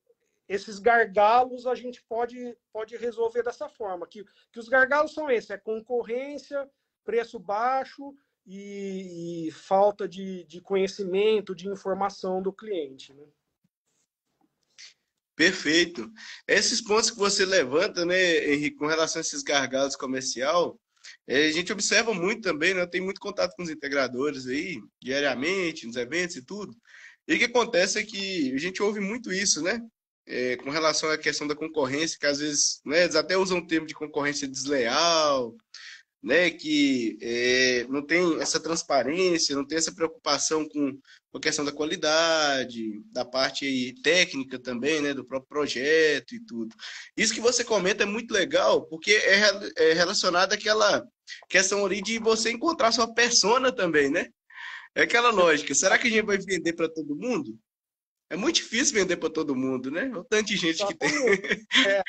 esses gargalos a gente pode, pode resolver dessa forma. Que, que os gargalos são esses, é concorrência, preço baixo e, e falta de, de, conhecimento, de informação do cliente. Né? Perfeito. Esses pontos que você levanta, né, Henrique, com relação a esses gargalos comercial, é, a gente observa muito também, né? Tenho muito contato com os integradores aí, diariamente, nos eventos e tudo. E o que acontece é que a gente ouve muito isso, né? É, com relação à questão da concorrência, que às vezes né, eles até usam o termo de concorrência desleal, né, que é, não tem essa transparência, não tem essa preocupação com, com a questão da qualidade, da parte técnica também, né, do próprio projeto e tudo. Isso que você comenta é muito legal, porque é, é relacionado àquela questão ali de você encontrar sua persona também, né? É aquela lógica. Será que a gente vai vender para todo mundo? É muito difícil vender para todo mundo, né? O tanto de gente que tem. É.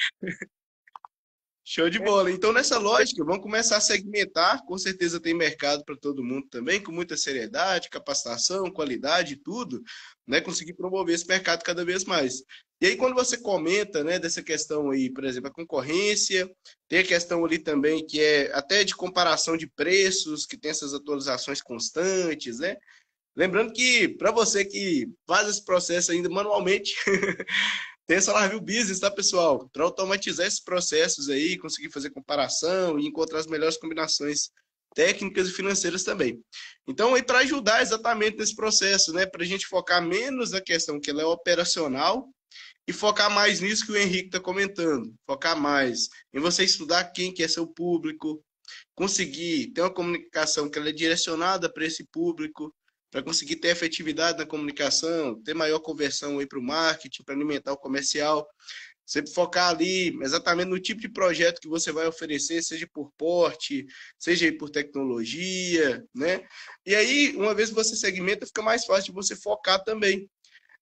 Show de bola. Então, nessa lógica, vamos começar a segmentar. Com certeza tem mercado para todo mundo também, com muita seriedade, capacitação, qualidade e tudo, né? Conseguir promover esse mercado cada vez mais. E aí, quando você comenta, né, dessa questão aí, por exemplo, a concorrência, tem a questão ali também que é até de comparação de preços, que tem essas atualizações constantes, né? Lembrando que, para você que faz esse processo ainda manualmente, Tem essa Larview Business, tá, pessoal? Para automatizar esses processos aí, conseguir fazer comparação e encontrar as melhores combinações técnicas e financeiras também. Então, aí para ajudar exatamente nesse processo, né, para a gente focar menos na questão que ela é operacional e focar mais nisso que o Henrique está comentando, focar mais em você estudar quem que é seu público, conseguir ter uma comunicação que ela é direcionada para esse público, para conseguir ter efetividade na comunicação, ter maior conversão para o marketing, para alimentar o comercial. Você focar ali exatamente no tipo de projeto que você vai oferecer, seja por porte, seja por tecnologia, né? E aí, uma vez que você segmenta, fica mais fácil de você focar também.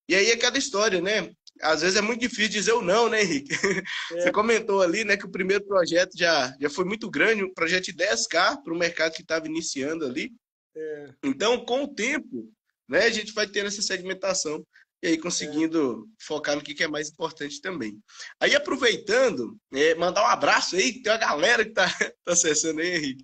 E aí, aquela história, né? Às vezes é muito difícil dizer o não, né, Henrique? É. Você comentou ali, né, que o primeiro projeto já, já foi muito grande, um projeto de 10K para o mercado que estava iniciando ali. É. Então, com o tempo, né, a gente vai tendo essa segmentação e aí conseguindo é. focar no que é mais importante também. Aí, aproveitando, é, mandar um abraço aí, tem uma galera que tá, tá acessando aí, Henrique.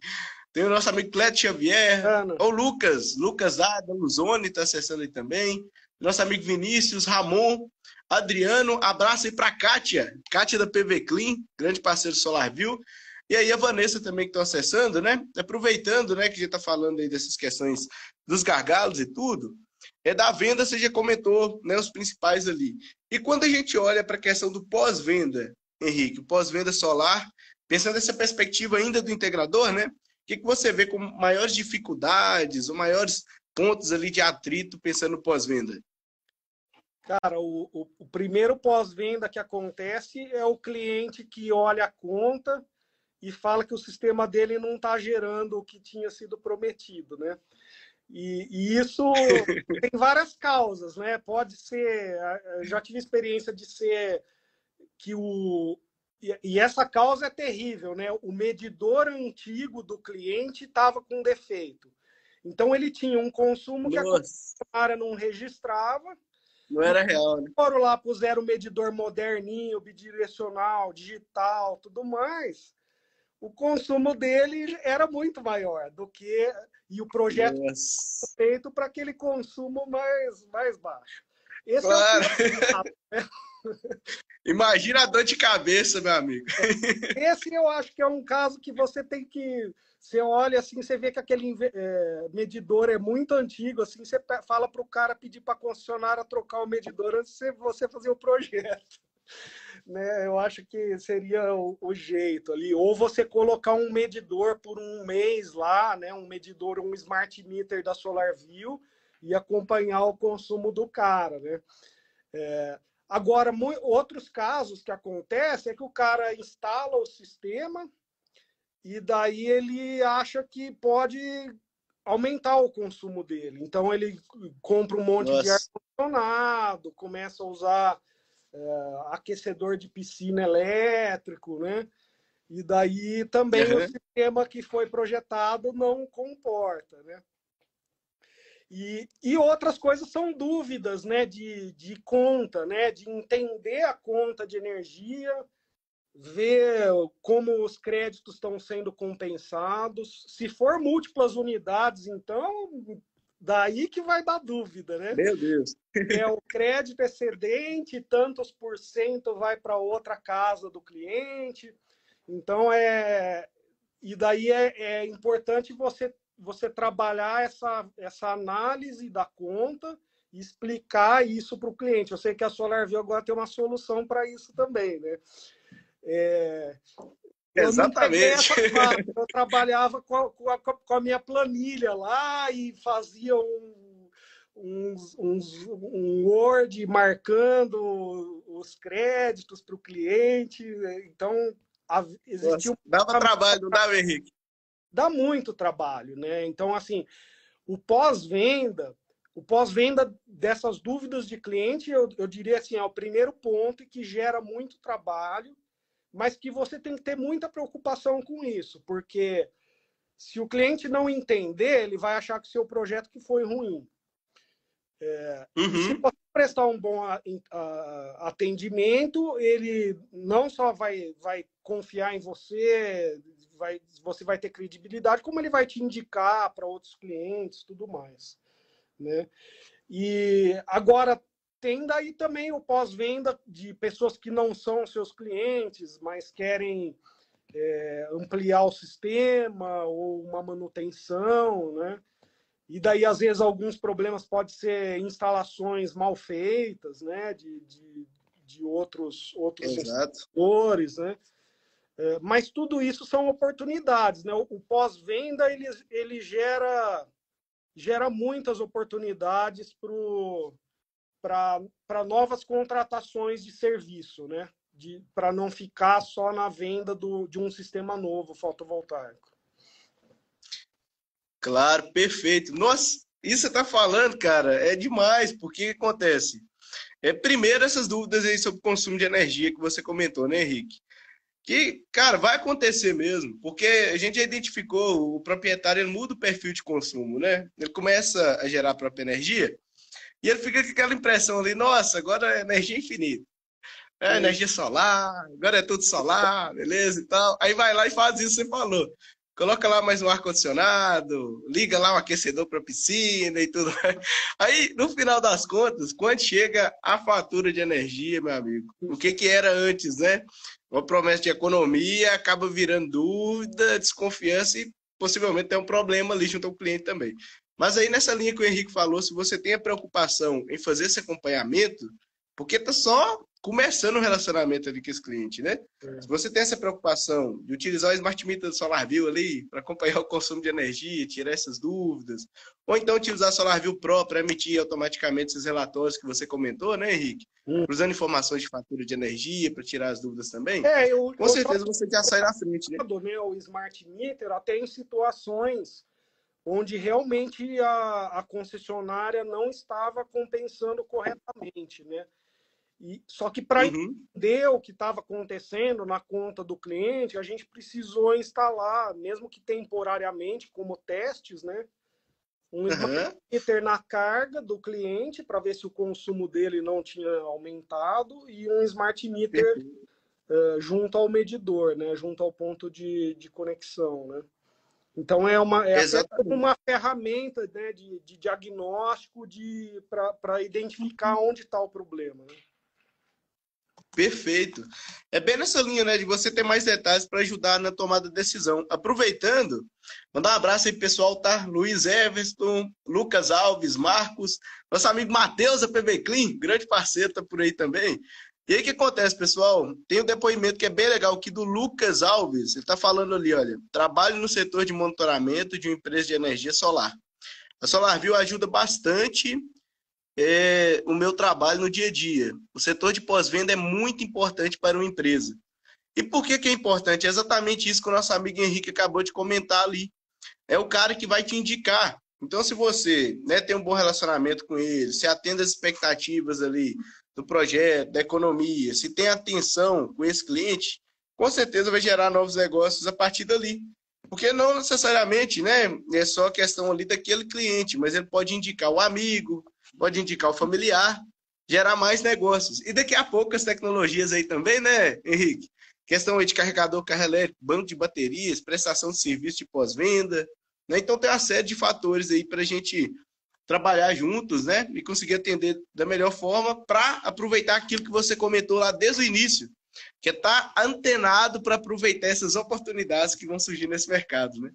Tem o nosso amigo Cleto Xavier, Ana. o Lucas, Lucas A, da Luzone, tá acessando aí também. Nosso amigo Vinícius, Ramon, Adriano, abraço aí para Kátia, Kátia da PV Clean, grande parceiro do SolarView. E aí a Vanessa também que estão acessando, né? Aproveitando, né, que a gente está falando aí dessas questões dos gargalos e tudo, é da venda, você já comentou, né, os principais ali. E quando a gente olha para a questão do pós-venda, Henrique, pós-venda solar, pensando nessa perspectiva ainda do integrador, né? que, que você vê como maiores dificuldades ou maiores pontos ali de atrito pensando pós-venda? Cara, o, o, o primeiro pós-venda que acontece é o cliente que olha a conta e fala que o sistema dele não está gerando o que tinha sido prometido, né? E, e, isso tem várias causas, né? Pode ser, já tive experiência de ser que o e, essa causa é terrível, né? O medidor antigo do cliente estava com defeito. Então ele tinha um consumo Nossa. que a concessionária não registrava não era real, né? Foram lá, puseram o medidor moderninho, bidirecional, digital, tudo mais. O consumo dele era muito maior do que. E o projeto Nossa. feito para aquele consumo mais, mais baixo. Esse claro. é o... Imagina a dor de cabeça, meu amigo. Esse eu acho que é um caso que você tem que você olha assim, você vê que aquele é, medidor é muito antigo, assim, você fala para o cara pedir para a concessionária trocar o medidor antes de você fazer o projeto. Né? Eu acho que seria o, o, jeito ali. Ou você colocar um medidor por um mês lá, né? um medidor, um smart meter da SolarView e acompanhar o consumo do cara. Né? É, agora, outros casos que acontecem é que o cara instala o sistema, e daí ele acha que pode aumentar o consumo dele. Então ele compra um monte Nossa. de ar-condicionado, começa a usar é, aquecedor de piscina elétrico, né? E daí também uhum. o sistema que foi projetado não comporta, né? E, e outras coisas são dúvidas, né? De, de conta, né? De entender a conta de energia ver como os créditos estão sendo compensados. Se for múltiplas unidades, então daí que vai dar dúvida, né? Meu Deus. É o crédito excedente, tantos por cento vai para outra casa do cliente. Então é e daí é, é importante você você trabalhar essa essa análise da conta e explicar isso para o cliente. Eu sei que a SolarView agora tem uma solução para isso também, né? É, Exatamente. Eu, eu trabalhava com a, com, a, com a, minha planilha lá e fazia um, uns, um Word marcando os créditos para o cliente. Então, existia um... Dava trabalho, não dava, Henrique? Dá muito trabalho, né? Então, assim, o pós-venda, o pós-venda dessas dúvidas de cliente, eu, eu diria assim, é o primeiro ponto que gera muito trabalho mas que você tem que ter muita preocupação com isso, porque se o cliente não entender, ele vai achar que o seu projeto que foi ruim. É, uhum. Se você prestar um bom atendimento, ele não só vai, vai confiar em você, vai, você vai ter credibilidade, como ele vai te indicar para outros clientes, tudo mais. Né? E agora, tem daí também o pós-venda de pessoas que não são seus clientes, mas querem é, ampliar o sistema ou uma manutenção, né? E daí, às vezes, alguns problemas podem ser instalações mal feitas, né? De, de, de outros, outros setores, né? É, mas tudo isso são oportunidades, né? O, o pós-venda, ele, ele gera, gera muitas oportunidades para o para novas contratações de serviço, né? Para não ficar só na venda do, de um sistema novo fotovoltaico. Claro, perfeito. Nossa, isso você está falando, cara, é demais, porque acontece? É, primeiro, essas dúvidas aí sobre o consumo de energia que você comentou, né, Henrique? Que, cara, vai acontecer mesmo, porque a gente já identificou, o proprietário ele muda o perfil de consumo, né? Ele começa a gerar a própria energia, e ele fica com aquela impressão ali, nossa, agora é energia infinita. É, é. energia solar, agora é tudo solar, beleza e tal. Aí vai lá e faz isso que você falou. Coloca lá mais um ar-condicionado, liga lá um aquecedor para piscina e tudo. Aí, no final das contas, quando chega a fatura de energia, meu amigo, o que, que era antes, né? Uma promessa de economia acaba virando dúvida, desconfiança e possivelmente tem um problema ali junto ao cliente também. Mas aí nessa linha que o Henrique falou, se você tem a preocupação em fazer esse acompanhamento, porque tá só começando um relacionamento ali com esse cliente, né? É. Se você tem essa preocupação de utilizar o Smart Meter do SolarView ali para acompanhar o consumo de energia, tirar essas dúvidas, ou então utilizar a SolarView Pro para emitir automaticamente esses relatórios que você comentou, né, Henrique? Hum. Usando informações de fatura de energia para tirar as dúvidas também. É, eu, com eu certeza você já sai na frente, né? né? O Smart Meter até em situações onde realmente a, a concessionária não estava compensando corretamente, né? E, só que para uhum. entender o que estava acontecendo na conta do cliente, a gente precisou instalar, mesmo que temporariamente, como testes, né? Um smart meter na carga do cliente para ver se o consumo dele não tinha aumentado e um smart meter uh, junto ao medidor, né? Junto ao ponto de, de conexão, né? Então é uma, é uma ferramenta né, de, de diagnóstico de, para identificar onde está o problema. Né? Perfeito. É bem nessa linha, né, de você ter mais detalhes para ajudar na tomada de decisão. Aproveitando, mandar um abraço aí pessoal, tá? Luiz Everton, Lucas Alves, Marcos, nosso amigo Matheus da PB Clean, grande parceiro, tá por aí também. E aí o que acontece, pessoal? Tem um depoimento que é bem legal aqui do Lucas Alves. Ele está falando ali, olha, trabalho no setor de monitoramento de uma empresa de energia solar. A SolarView ajuda bastante é, o meu trabalho no dia a dia. O setor de pós-venda é muito importante para uma empresa. E por que, que é importante? É exatamente isso que o nosso amigo Henrique acabou de comentar ali. É o cara que vai te indicar. Então, se você né, tem um bom relacionamento com ele, se atende às expectativas ali do projeto, da economia, se tem atenção com esse cliente, com certeza vai gerar novos negócios a partir dali. Porque não necessariamente né, é só questão ali daquele cliente, mas ele pode indicar o amigo, pode indicar o familiar, gerar mais negócios. E daqui a pouco as tecnologias aí também, né, Henrique? Questão aí de carregador, carro elétrico, banco de baterias, prestação de serviço de pós-venda. Né? Então tem uma série de fatores aí para a gente trabalhar juntos, né? E conseguir atender da melhor forma para aproveitar aquilo que você comentou lá desde o início, que é estar tá antenado para aproveitar essas oportunidades que vão surgir nesse mercado, né?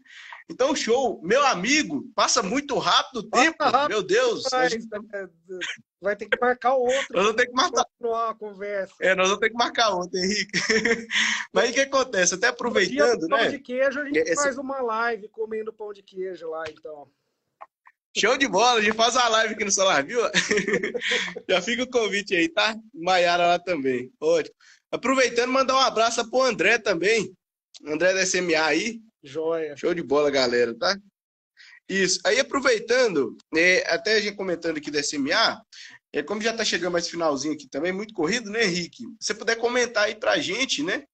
Então, show. Meu amigo, passa muito rápido o tempo. Rápido, meu Deus. Vai, tá... vai, ter que marcar outro. Nós vamos ter que marcar. Continuar a conversa. É, nós vamos ter que marcar outro, Henrique. Mas o que acontece? Até aproveitando, né? Pão de queijo, a gente Esse... faz uma live comendo pão de queijo lá, então. Show de bola, a gente faz uma live aqui no Solar, viu? Já fica o convite aí, tá? Maiara lá também. Ótimo. Aproveitando, mandar um abraço pro André também. André da SMA aí. Joia. Show de bola, galera, tá? Isso. Aí, aproveitando, é, até a gente comentando aqui da SMA, é, como já tá chegando mais finalzinho aqui também, muito corrido, né, Henrique? Se você puder comentar aí pra gente, né?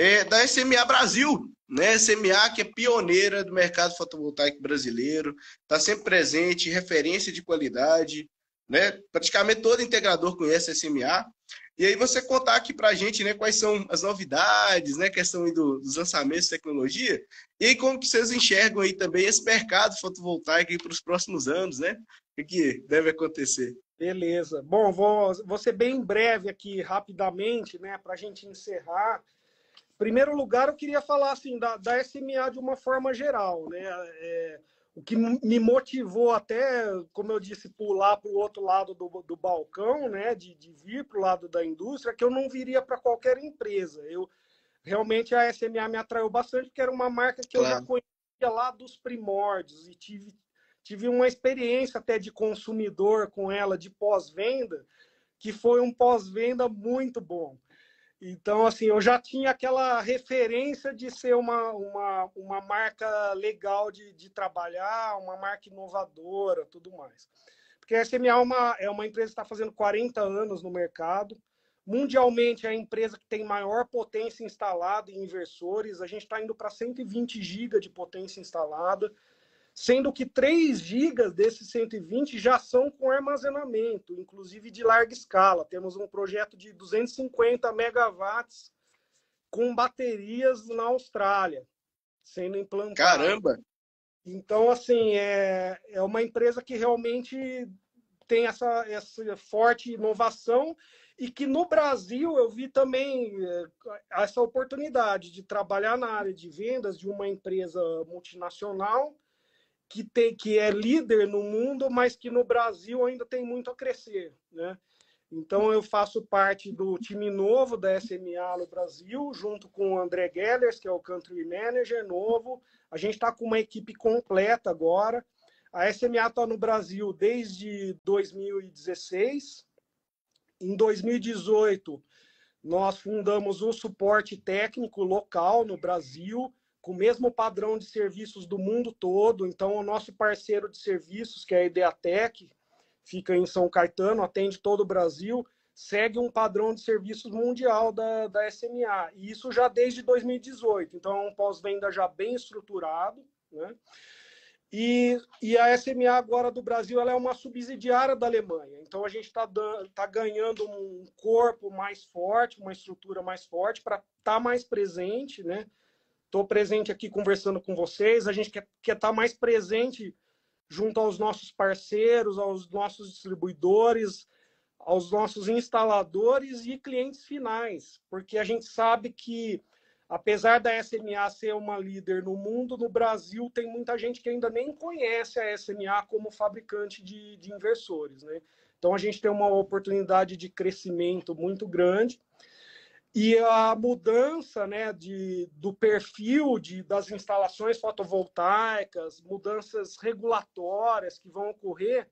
É, da SMA Brasil, né? SMA que é pioneira do mercado fotovoltaico brasileiro, está sempre presente, referência de qualidade, né? Praticamente todo integrador conhece a SMA. E aí você contar aqui para a gente, né, quais são as novidades, né, questão do, dos lançamentos de tecnologia, e como que vocês enxergam aí também esse mercado fotovoltaico para os próximos anos, né? O que deve acontecer? Beleza. Bom, vou, vou ser bem breve aqui, rapidamente, né, para a gente encerrar. Primeiro lugar, eu queria falar assim da, da SMA de uma forma geral, né? É, o que me motivou até, como eu disse, pular para o outro lado do, do balcão, né, de, de vir para o lado da indústria, que eu não viria para qualquer empresa. Eu realmente a SMA me atraiu bastante porque era uma marca que claro. eu já conhecia lá dos primórdios e tive tive uma experiência até de consumidor com ela de pós-venda, que foi um pós-venda muito bom. Então, assim, eu já tinha aquela referência de ser uma, uma, uma marca legal de, de trabalhar, uma marca inovadora, tudo mais. Porque a SMA é uma, é uma empresa que está fazendo 40 anos no mercado. Mundialmente, é a empresa que tem maior potência instalada em inversores. A gente está indo para 120 GB de potência instalada sendo que 3 GB desses 120 já são com armazenamento, inclusive de larga escala. Temos um projeto de 250 megawatts com baterias na Austrália sendo implantado. Caramba! Então, assim, é, é uma empresa que realmente tem essa, essa forte inovação e que no Brasil eu vi também é, essa oportunidade de trabalhar na área de vendas de uma empresa multinacional que, tem, que é líder no mundo, mas que no Brasil ainda tem muito a crescer. Né? Então, eu faço parte do time novo da SMA no Brasil, junto com o André Gellers, que é o Country Manager novo. A gente está com uma equipe completa agora. A SMA está no Brasil desde 2016. Em 2018, nós fundamos o suporte técnico local no Brasil, com o mesmo padrão de serviços do mundo todo. Então, o nosso parceiro de serviços, que é a Ideatec, fica em São Caetano, atende todo o Brasil, segue um padrão de serviços mundial da, da SMA. E isso já desde 2018. Então, é um pós-venda já bem estruturado. Né? E, e, a SMA agora do Brasil ela é uma subsidiária da Alemanha. Então, a gente está tá ganhando um corpo mais forte, uma estrutura mais forte para estar tá mais presente. Né? Estou presente aqui conversando com vocês. A gente quer estar tá mais presente junto aos nossos parceiros, aos nossos distribuidores, aos nossos instaladores e clientes finais, porque a gente sabe que, apesar da SMA ser uma líder no mundo, no Brasil tem muita gente que ainda nem conhece a SMA como fabricante de, de inversores. Né? Então, a gente tem uma oportunidade de crescimento muito grande. E a mudança né, de, do perfil de, das instalações fotovoltaicas, mudanças regulatórias que vão ocorrer,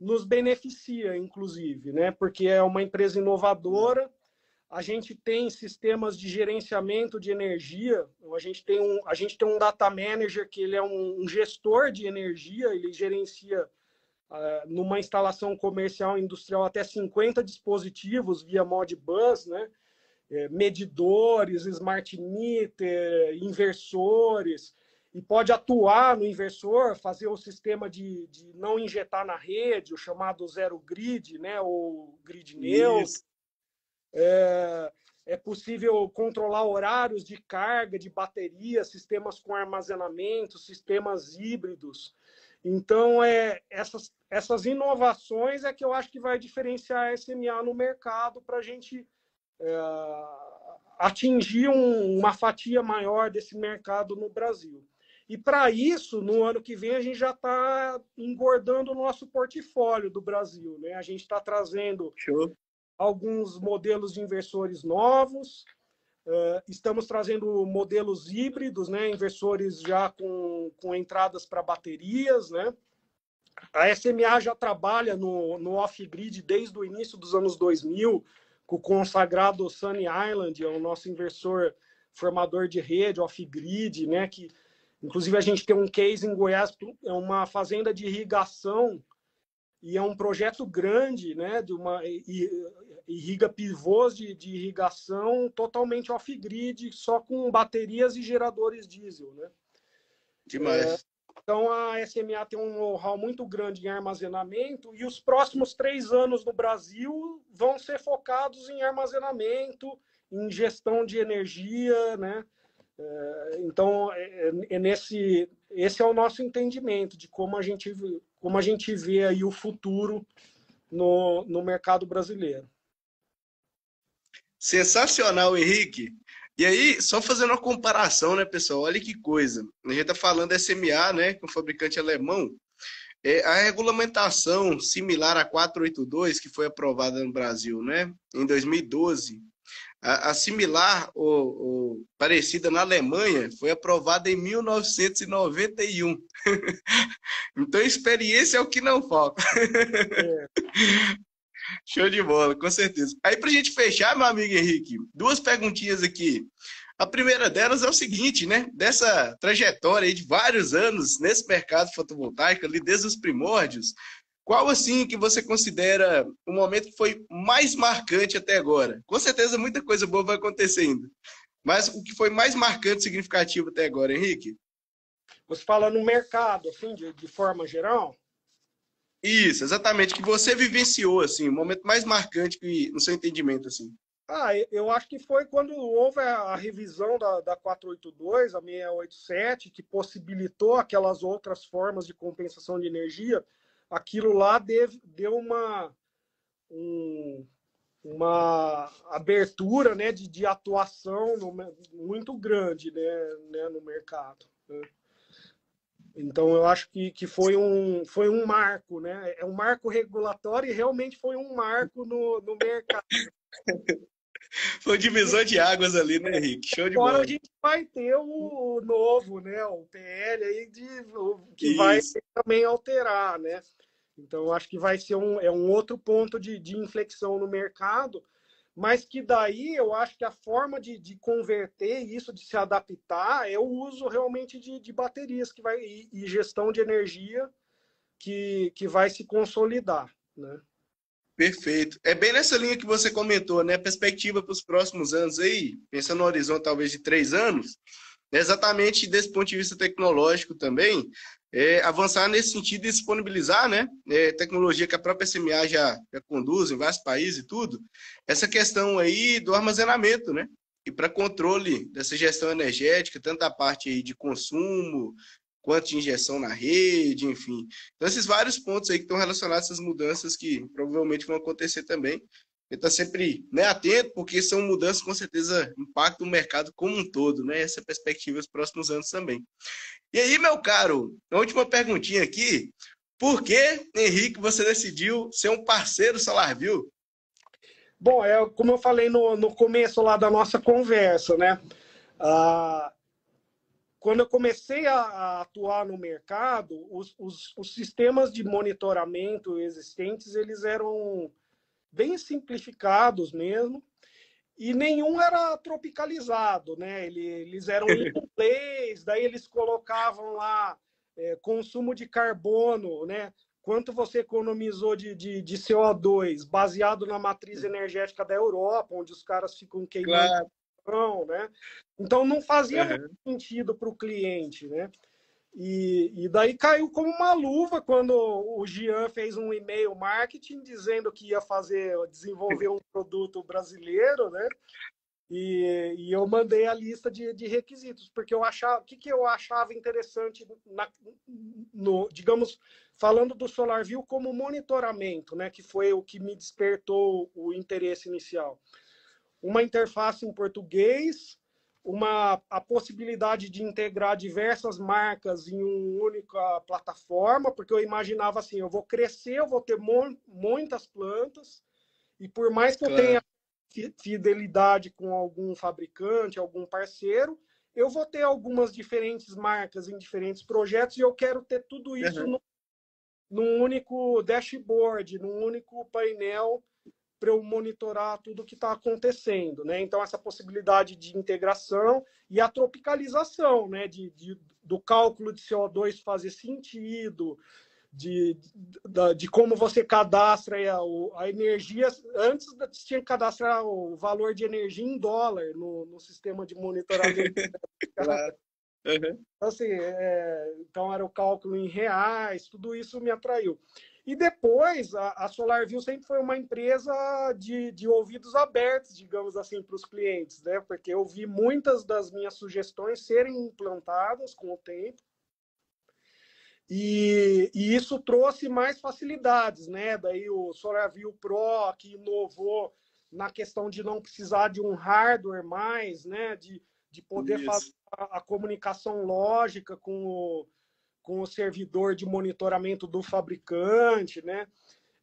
nos beneficia, inclusive, né, porque é uma empresa inovadora. A gente tem sistemas de gerenciamento de energia. A gente tem um, a gente tem um data manager que ele é um, um gestor de energia, ele gerencia uh, numa instalação comercial industrial até 50 dispositivos via Modbus, né? É, medidores, smart meter, inversores, e pode atuar no inversor, fazer o sistema de, de não injetar na rede, o chamado zero grid, né, ou grid neutro. É, é possível controlar horários de carga de bateria, sistemas com armazenamento, sistemas híbridos. Então, é, essas, essas inovações é que eu acho que vai diferenciar a SMA no mercado para a gente atingir um, uma fatia maior desse mercado no Brasil. E para isso, no ano que vem, a gente já está engordando o nosso portfólio do Brasil. Né? A gente está trazendo Show. alguns modelos de inversores novos, uh, estamos trazendo modelos híbridos, né? inversores já com, com entradas para baterias. Né? A SMA já trabalha no, no off-grid desde o início dos anos 2000, com o consagrado Sunny Island, é o nosso inversor formador de rede, off-grid, né? Que, inclusive, a gente tem um case em Goiás, é uma fazenda de irrigação e é um projeto grande, né? De uma irriga pivôs de, de irrigação totalmente off-grid, só com baterias e geradores diesel, né? Demais. É, então, a SMA tem um know-how muito grande em armazenamento e os próximos três anos no Brasil vão ser focados em armazenamento, em gestão de energia, né? É, então, é, é nesse, esse é o nosso entendimento de como a gente, como a gente vê aí o futuro no, no mercado brasileiro. Sensacional, Henrique. E aí, só fazendo uma comparação, né, pessoal? Olha que coisa. A gente está falando SMA, né, com um fabricante alemão. É, a regulamentação similar à 482, que foi aprovada no Brasil, né, em 2012, a, a similar ou, ou, parecida na Alemanha foi aprovada em 1991. então, experiência é o que não falta. É. Show de bola, com certeza. Aí, para a gente fechar, meu amigo Henrique, duas perguntinhas aqui. A primeira delas é o seguinte, né? Dessa trajetória de vários anos nesse mercado fotovoltaico, ali desde os primórdios, qual, assim, que você considera o momento que foi mais marcante até agora? Com certeza, muita coisa boa vai acontecendo. Mas o que foi mais marcante e significativo até agora, Henrique? Você fala no mercado, assim, de, de forma geral? Isso, exatamente, que você vivenciou, assim, o momento mais marcante que, no seu entendimento, assim. Ah, eu acho que foi quando houve a revisão da, da 482, a 687, que possibilitou aquelas outras formas de compensação de energia. Aquilo lá deu uma, um, uma abertura né, de, de atuação no, muito grande né, né, no mercado. Né? Então, eu acho que, que foi, um, foi um marco, né? É um marco regulatório e realmente foi um marco no, no mercado. Foi divisor de águas ali, né, Henrique? Show de Agora bola. a gente vai ter o novo, né? O PL aí de, que Isso. vai também alterar, né? Então, acho que vai ser um, é um outro ponto de, de inflexão no mercado, mas que daí eu acho que a forma de, de converter isso, de se adaptar, é o uso realmente de, de baterias que vai, e, e gestão de energia que, que vai se consolidar, né? Perfeito. É bem nessa linha que você comentou, né? Perspectiva para os próximos anos aí, pensando no horizonte talvez de três anos, exatamente desse ponto de vista tecnológico também, é, avançar nesse sentido e disponibilizar, né? É, tecnologia que a própria SMA já, já conduz em vários países e tudo, essa questão aí do armazenamento, né? E para controle dessa gestão energética, tanto a parte aí de consumo, quanto de injeção na rede, enfim. Então, esses vários pontos aí que estão relacionados a essas mudanças que provavelmente vão acontecer também. Está sempre né, atento, porque são mudanças com certeza impactam o mercado como um todo, né? Essa perspectiva dos próximos anos também. E aí, meu caro, a última perguntinha aqui. Por que, Henrique, você decidiu ser um parceiro SolarView? Bom, é como eu falei no, no começo lá da nossa conversa, né? Ah, quando eu comecei a, a atuar no mercado, os, os, os, sistemas de monitoramento existentes eles eram bem simplificados mesmo e nenhum era tropicalizado, né? Eles eram em inglês, daí eles colocavam lá é, consumo de carbono, né? Quanto você economizou de, de, de, CO2, baseado na matriz energética da Europa, onde os caras ficam queimando claro né? Então não fazia uhum. sentido para o cliente, né? E, e, daí caiu como uma luva quando o Gian fez um e-mail marketing dizendo que ia fazer, desenvolver um produto brasileiro, né? E, e eu mandei a lista de, de, requisitos, porque eu achava, o que, que eu achava interessante, na, no, digamos, falando do SolarView como monitoramento, né? Que foi o que me despertou o interesse inicial uma interface em português, uma, a possibilidade de integrar diversas marcas em uma única plataforma, porque eu imaginava assim, eu vou crescer, eu vou ter muitas plantas, e por mais que claro. eu tenha fidelidade com algum fabricante, algum parceiro, eu vou ter algumas diferentes marcas em diferentes projetos e eu quero ter tudo isso uhum. num único dashboard, num único painel para eu monitorar tudo o que está acontecendo, né? Então essa possibilidade de integração e a tropicalização, né? De, de do cálculo de CO2 fazer sentido, de, de, de como você cadastra a, a, energia. Antes tinha que cadastrar o valor de energia em dólar no, no sistema de monitoramento. claro. Uhum. Então, assim, é, então era o cálculo em reais, tudo isso me atraiu. E depois, a, a SolarView sempre foi uma empresa de, de ouvidos abertos, digamos assim, para os clientes, né? Porque eu vi muitas das minhas sugestões serem implantadas com o tempo. E, e, isso trouxe mais facilidades, né? Daí o SolarView Pro, que inovou na questão de não precisar de um hardware mais, né? De, de poder isso. fazer a, a, comunicação lógica com o, com o servidor de monitoramento do fabricante, né?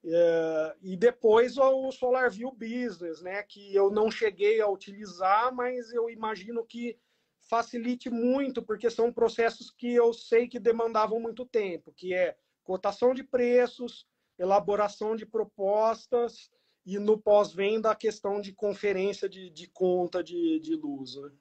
É, e depois o SolarView Business, né? Que eu não cheguei a utilizar, mas eu imagino que facilite muito, porque são processos que eu sei que demandavam muito tempo, que é cotação de preços, elaboração de propostas e no pós-venda a questão de conferência de, de conta de, de luz. Né?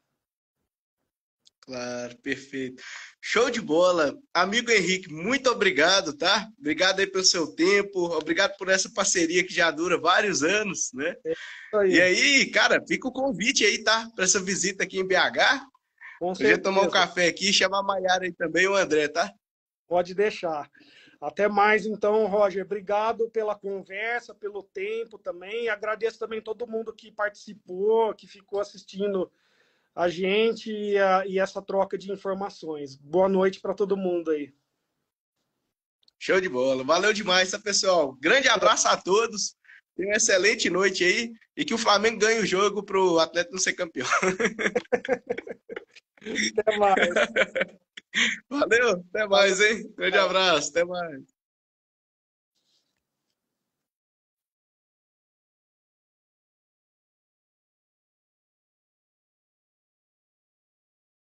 Claro, perfeito. Show de bola. Amigo Henrique, muito obrigado, tá? Obrigado aí pelo seu tempo, obrigado por essa parceria que já dura vários anos, né? É aí. E aí, cara, fica o convite aí, tá? Para essa visita aqui em BH. Com a gente tomar um café aqui e chamar a Maiara aí também, o André, tá? Pode deixar. Até mais, então, Roger. Obrigado pela conversa, pelo tempo também. Agradeço também todo mundo que participou, que ficou assistindo a gente e, a, e essa troca de informações. Boa noite para todo mundo aí. Show de bola. Valeu demais, tá, pessoal? Grande abraço a todos. Tenha uma excelente noite aí e que o Flamengo ganhe o jogo para o Atlético não ser campeão. Até mais. Valeu, até mais, hein? Grande abraço, até mais.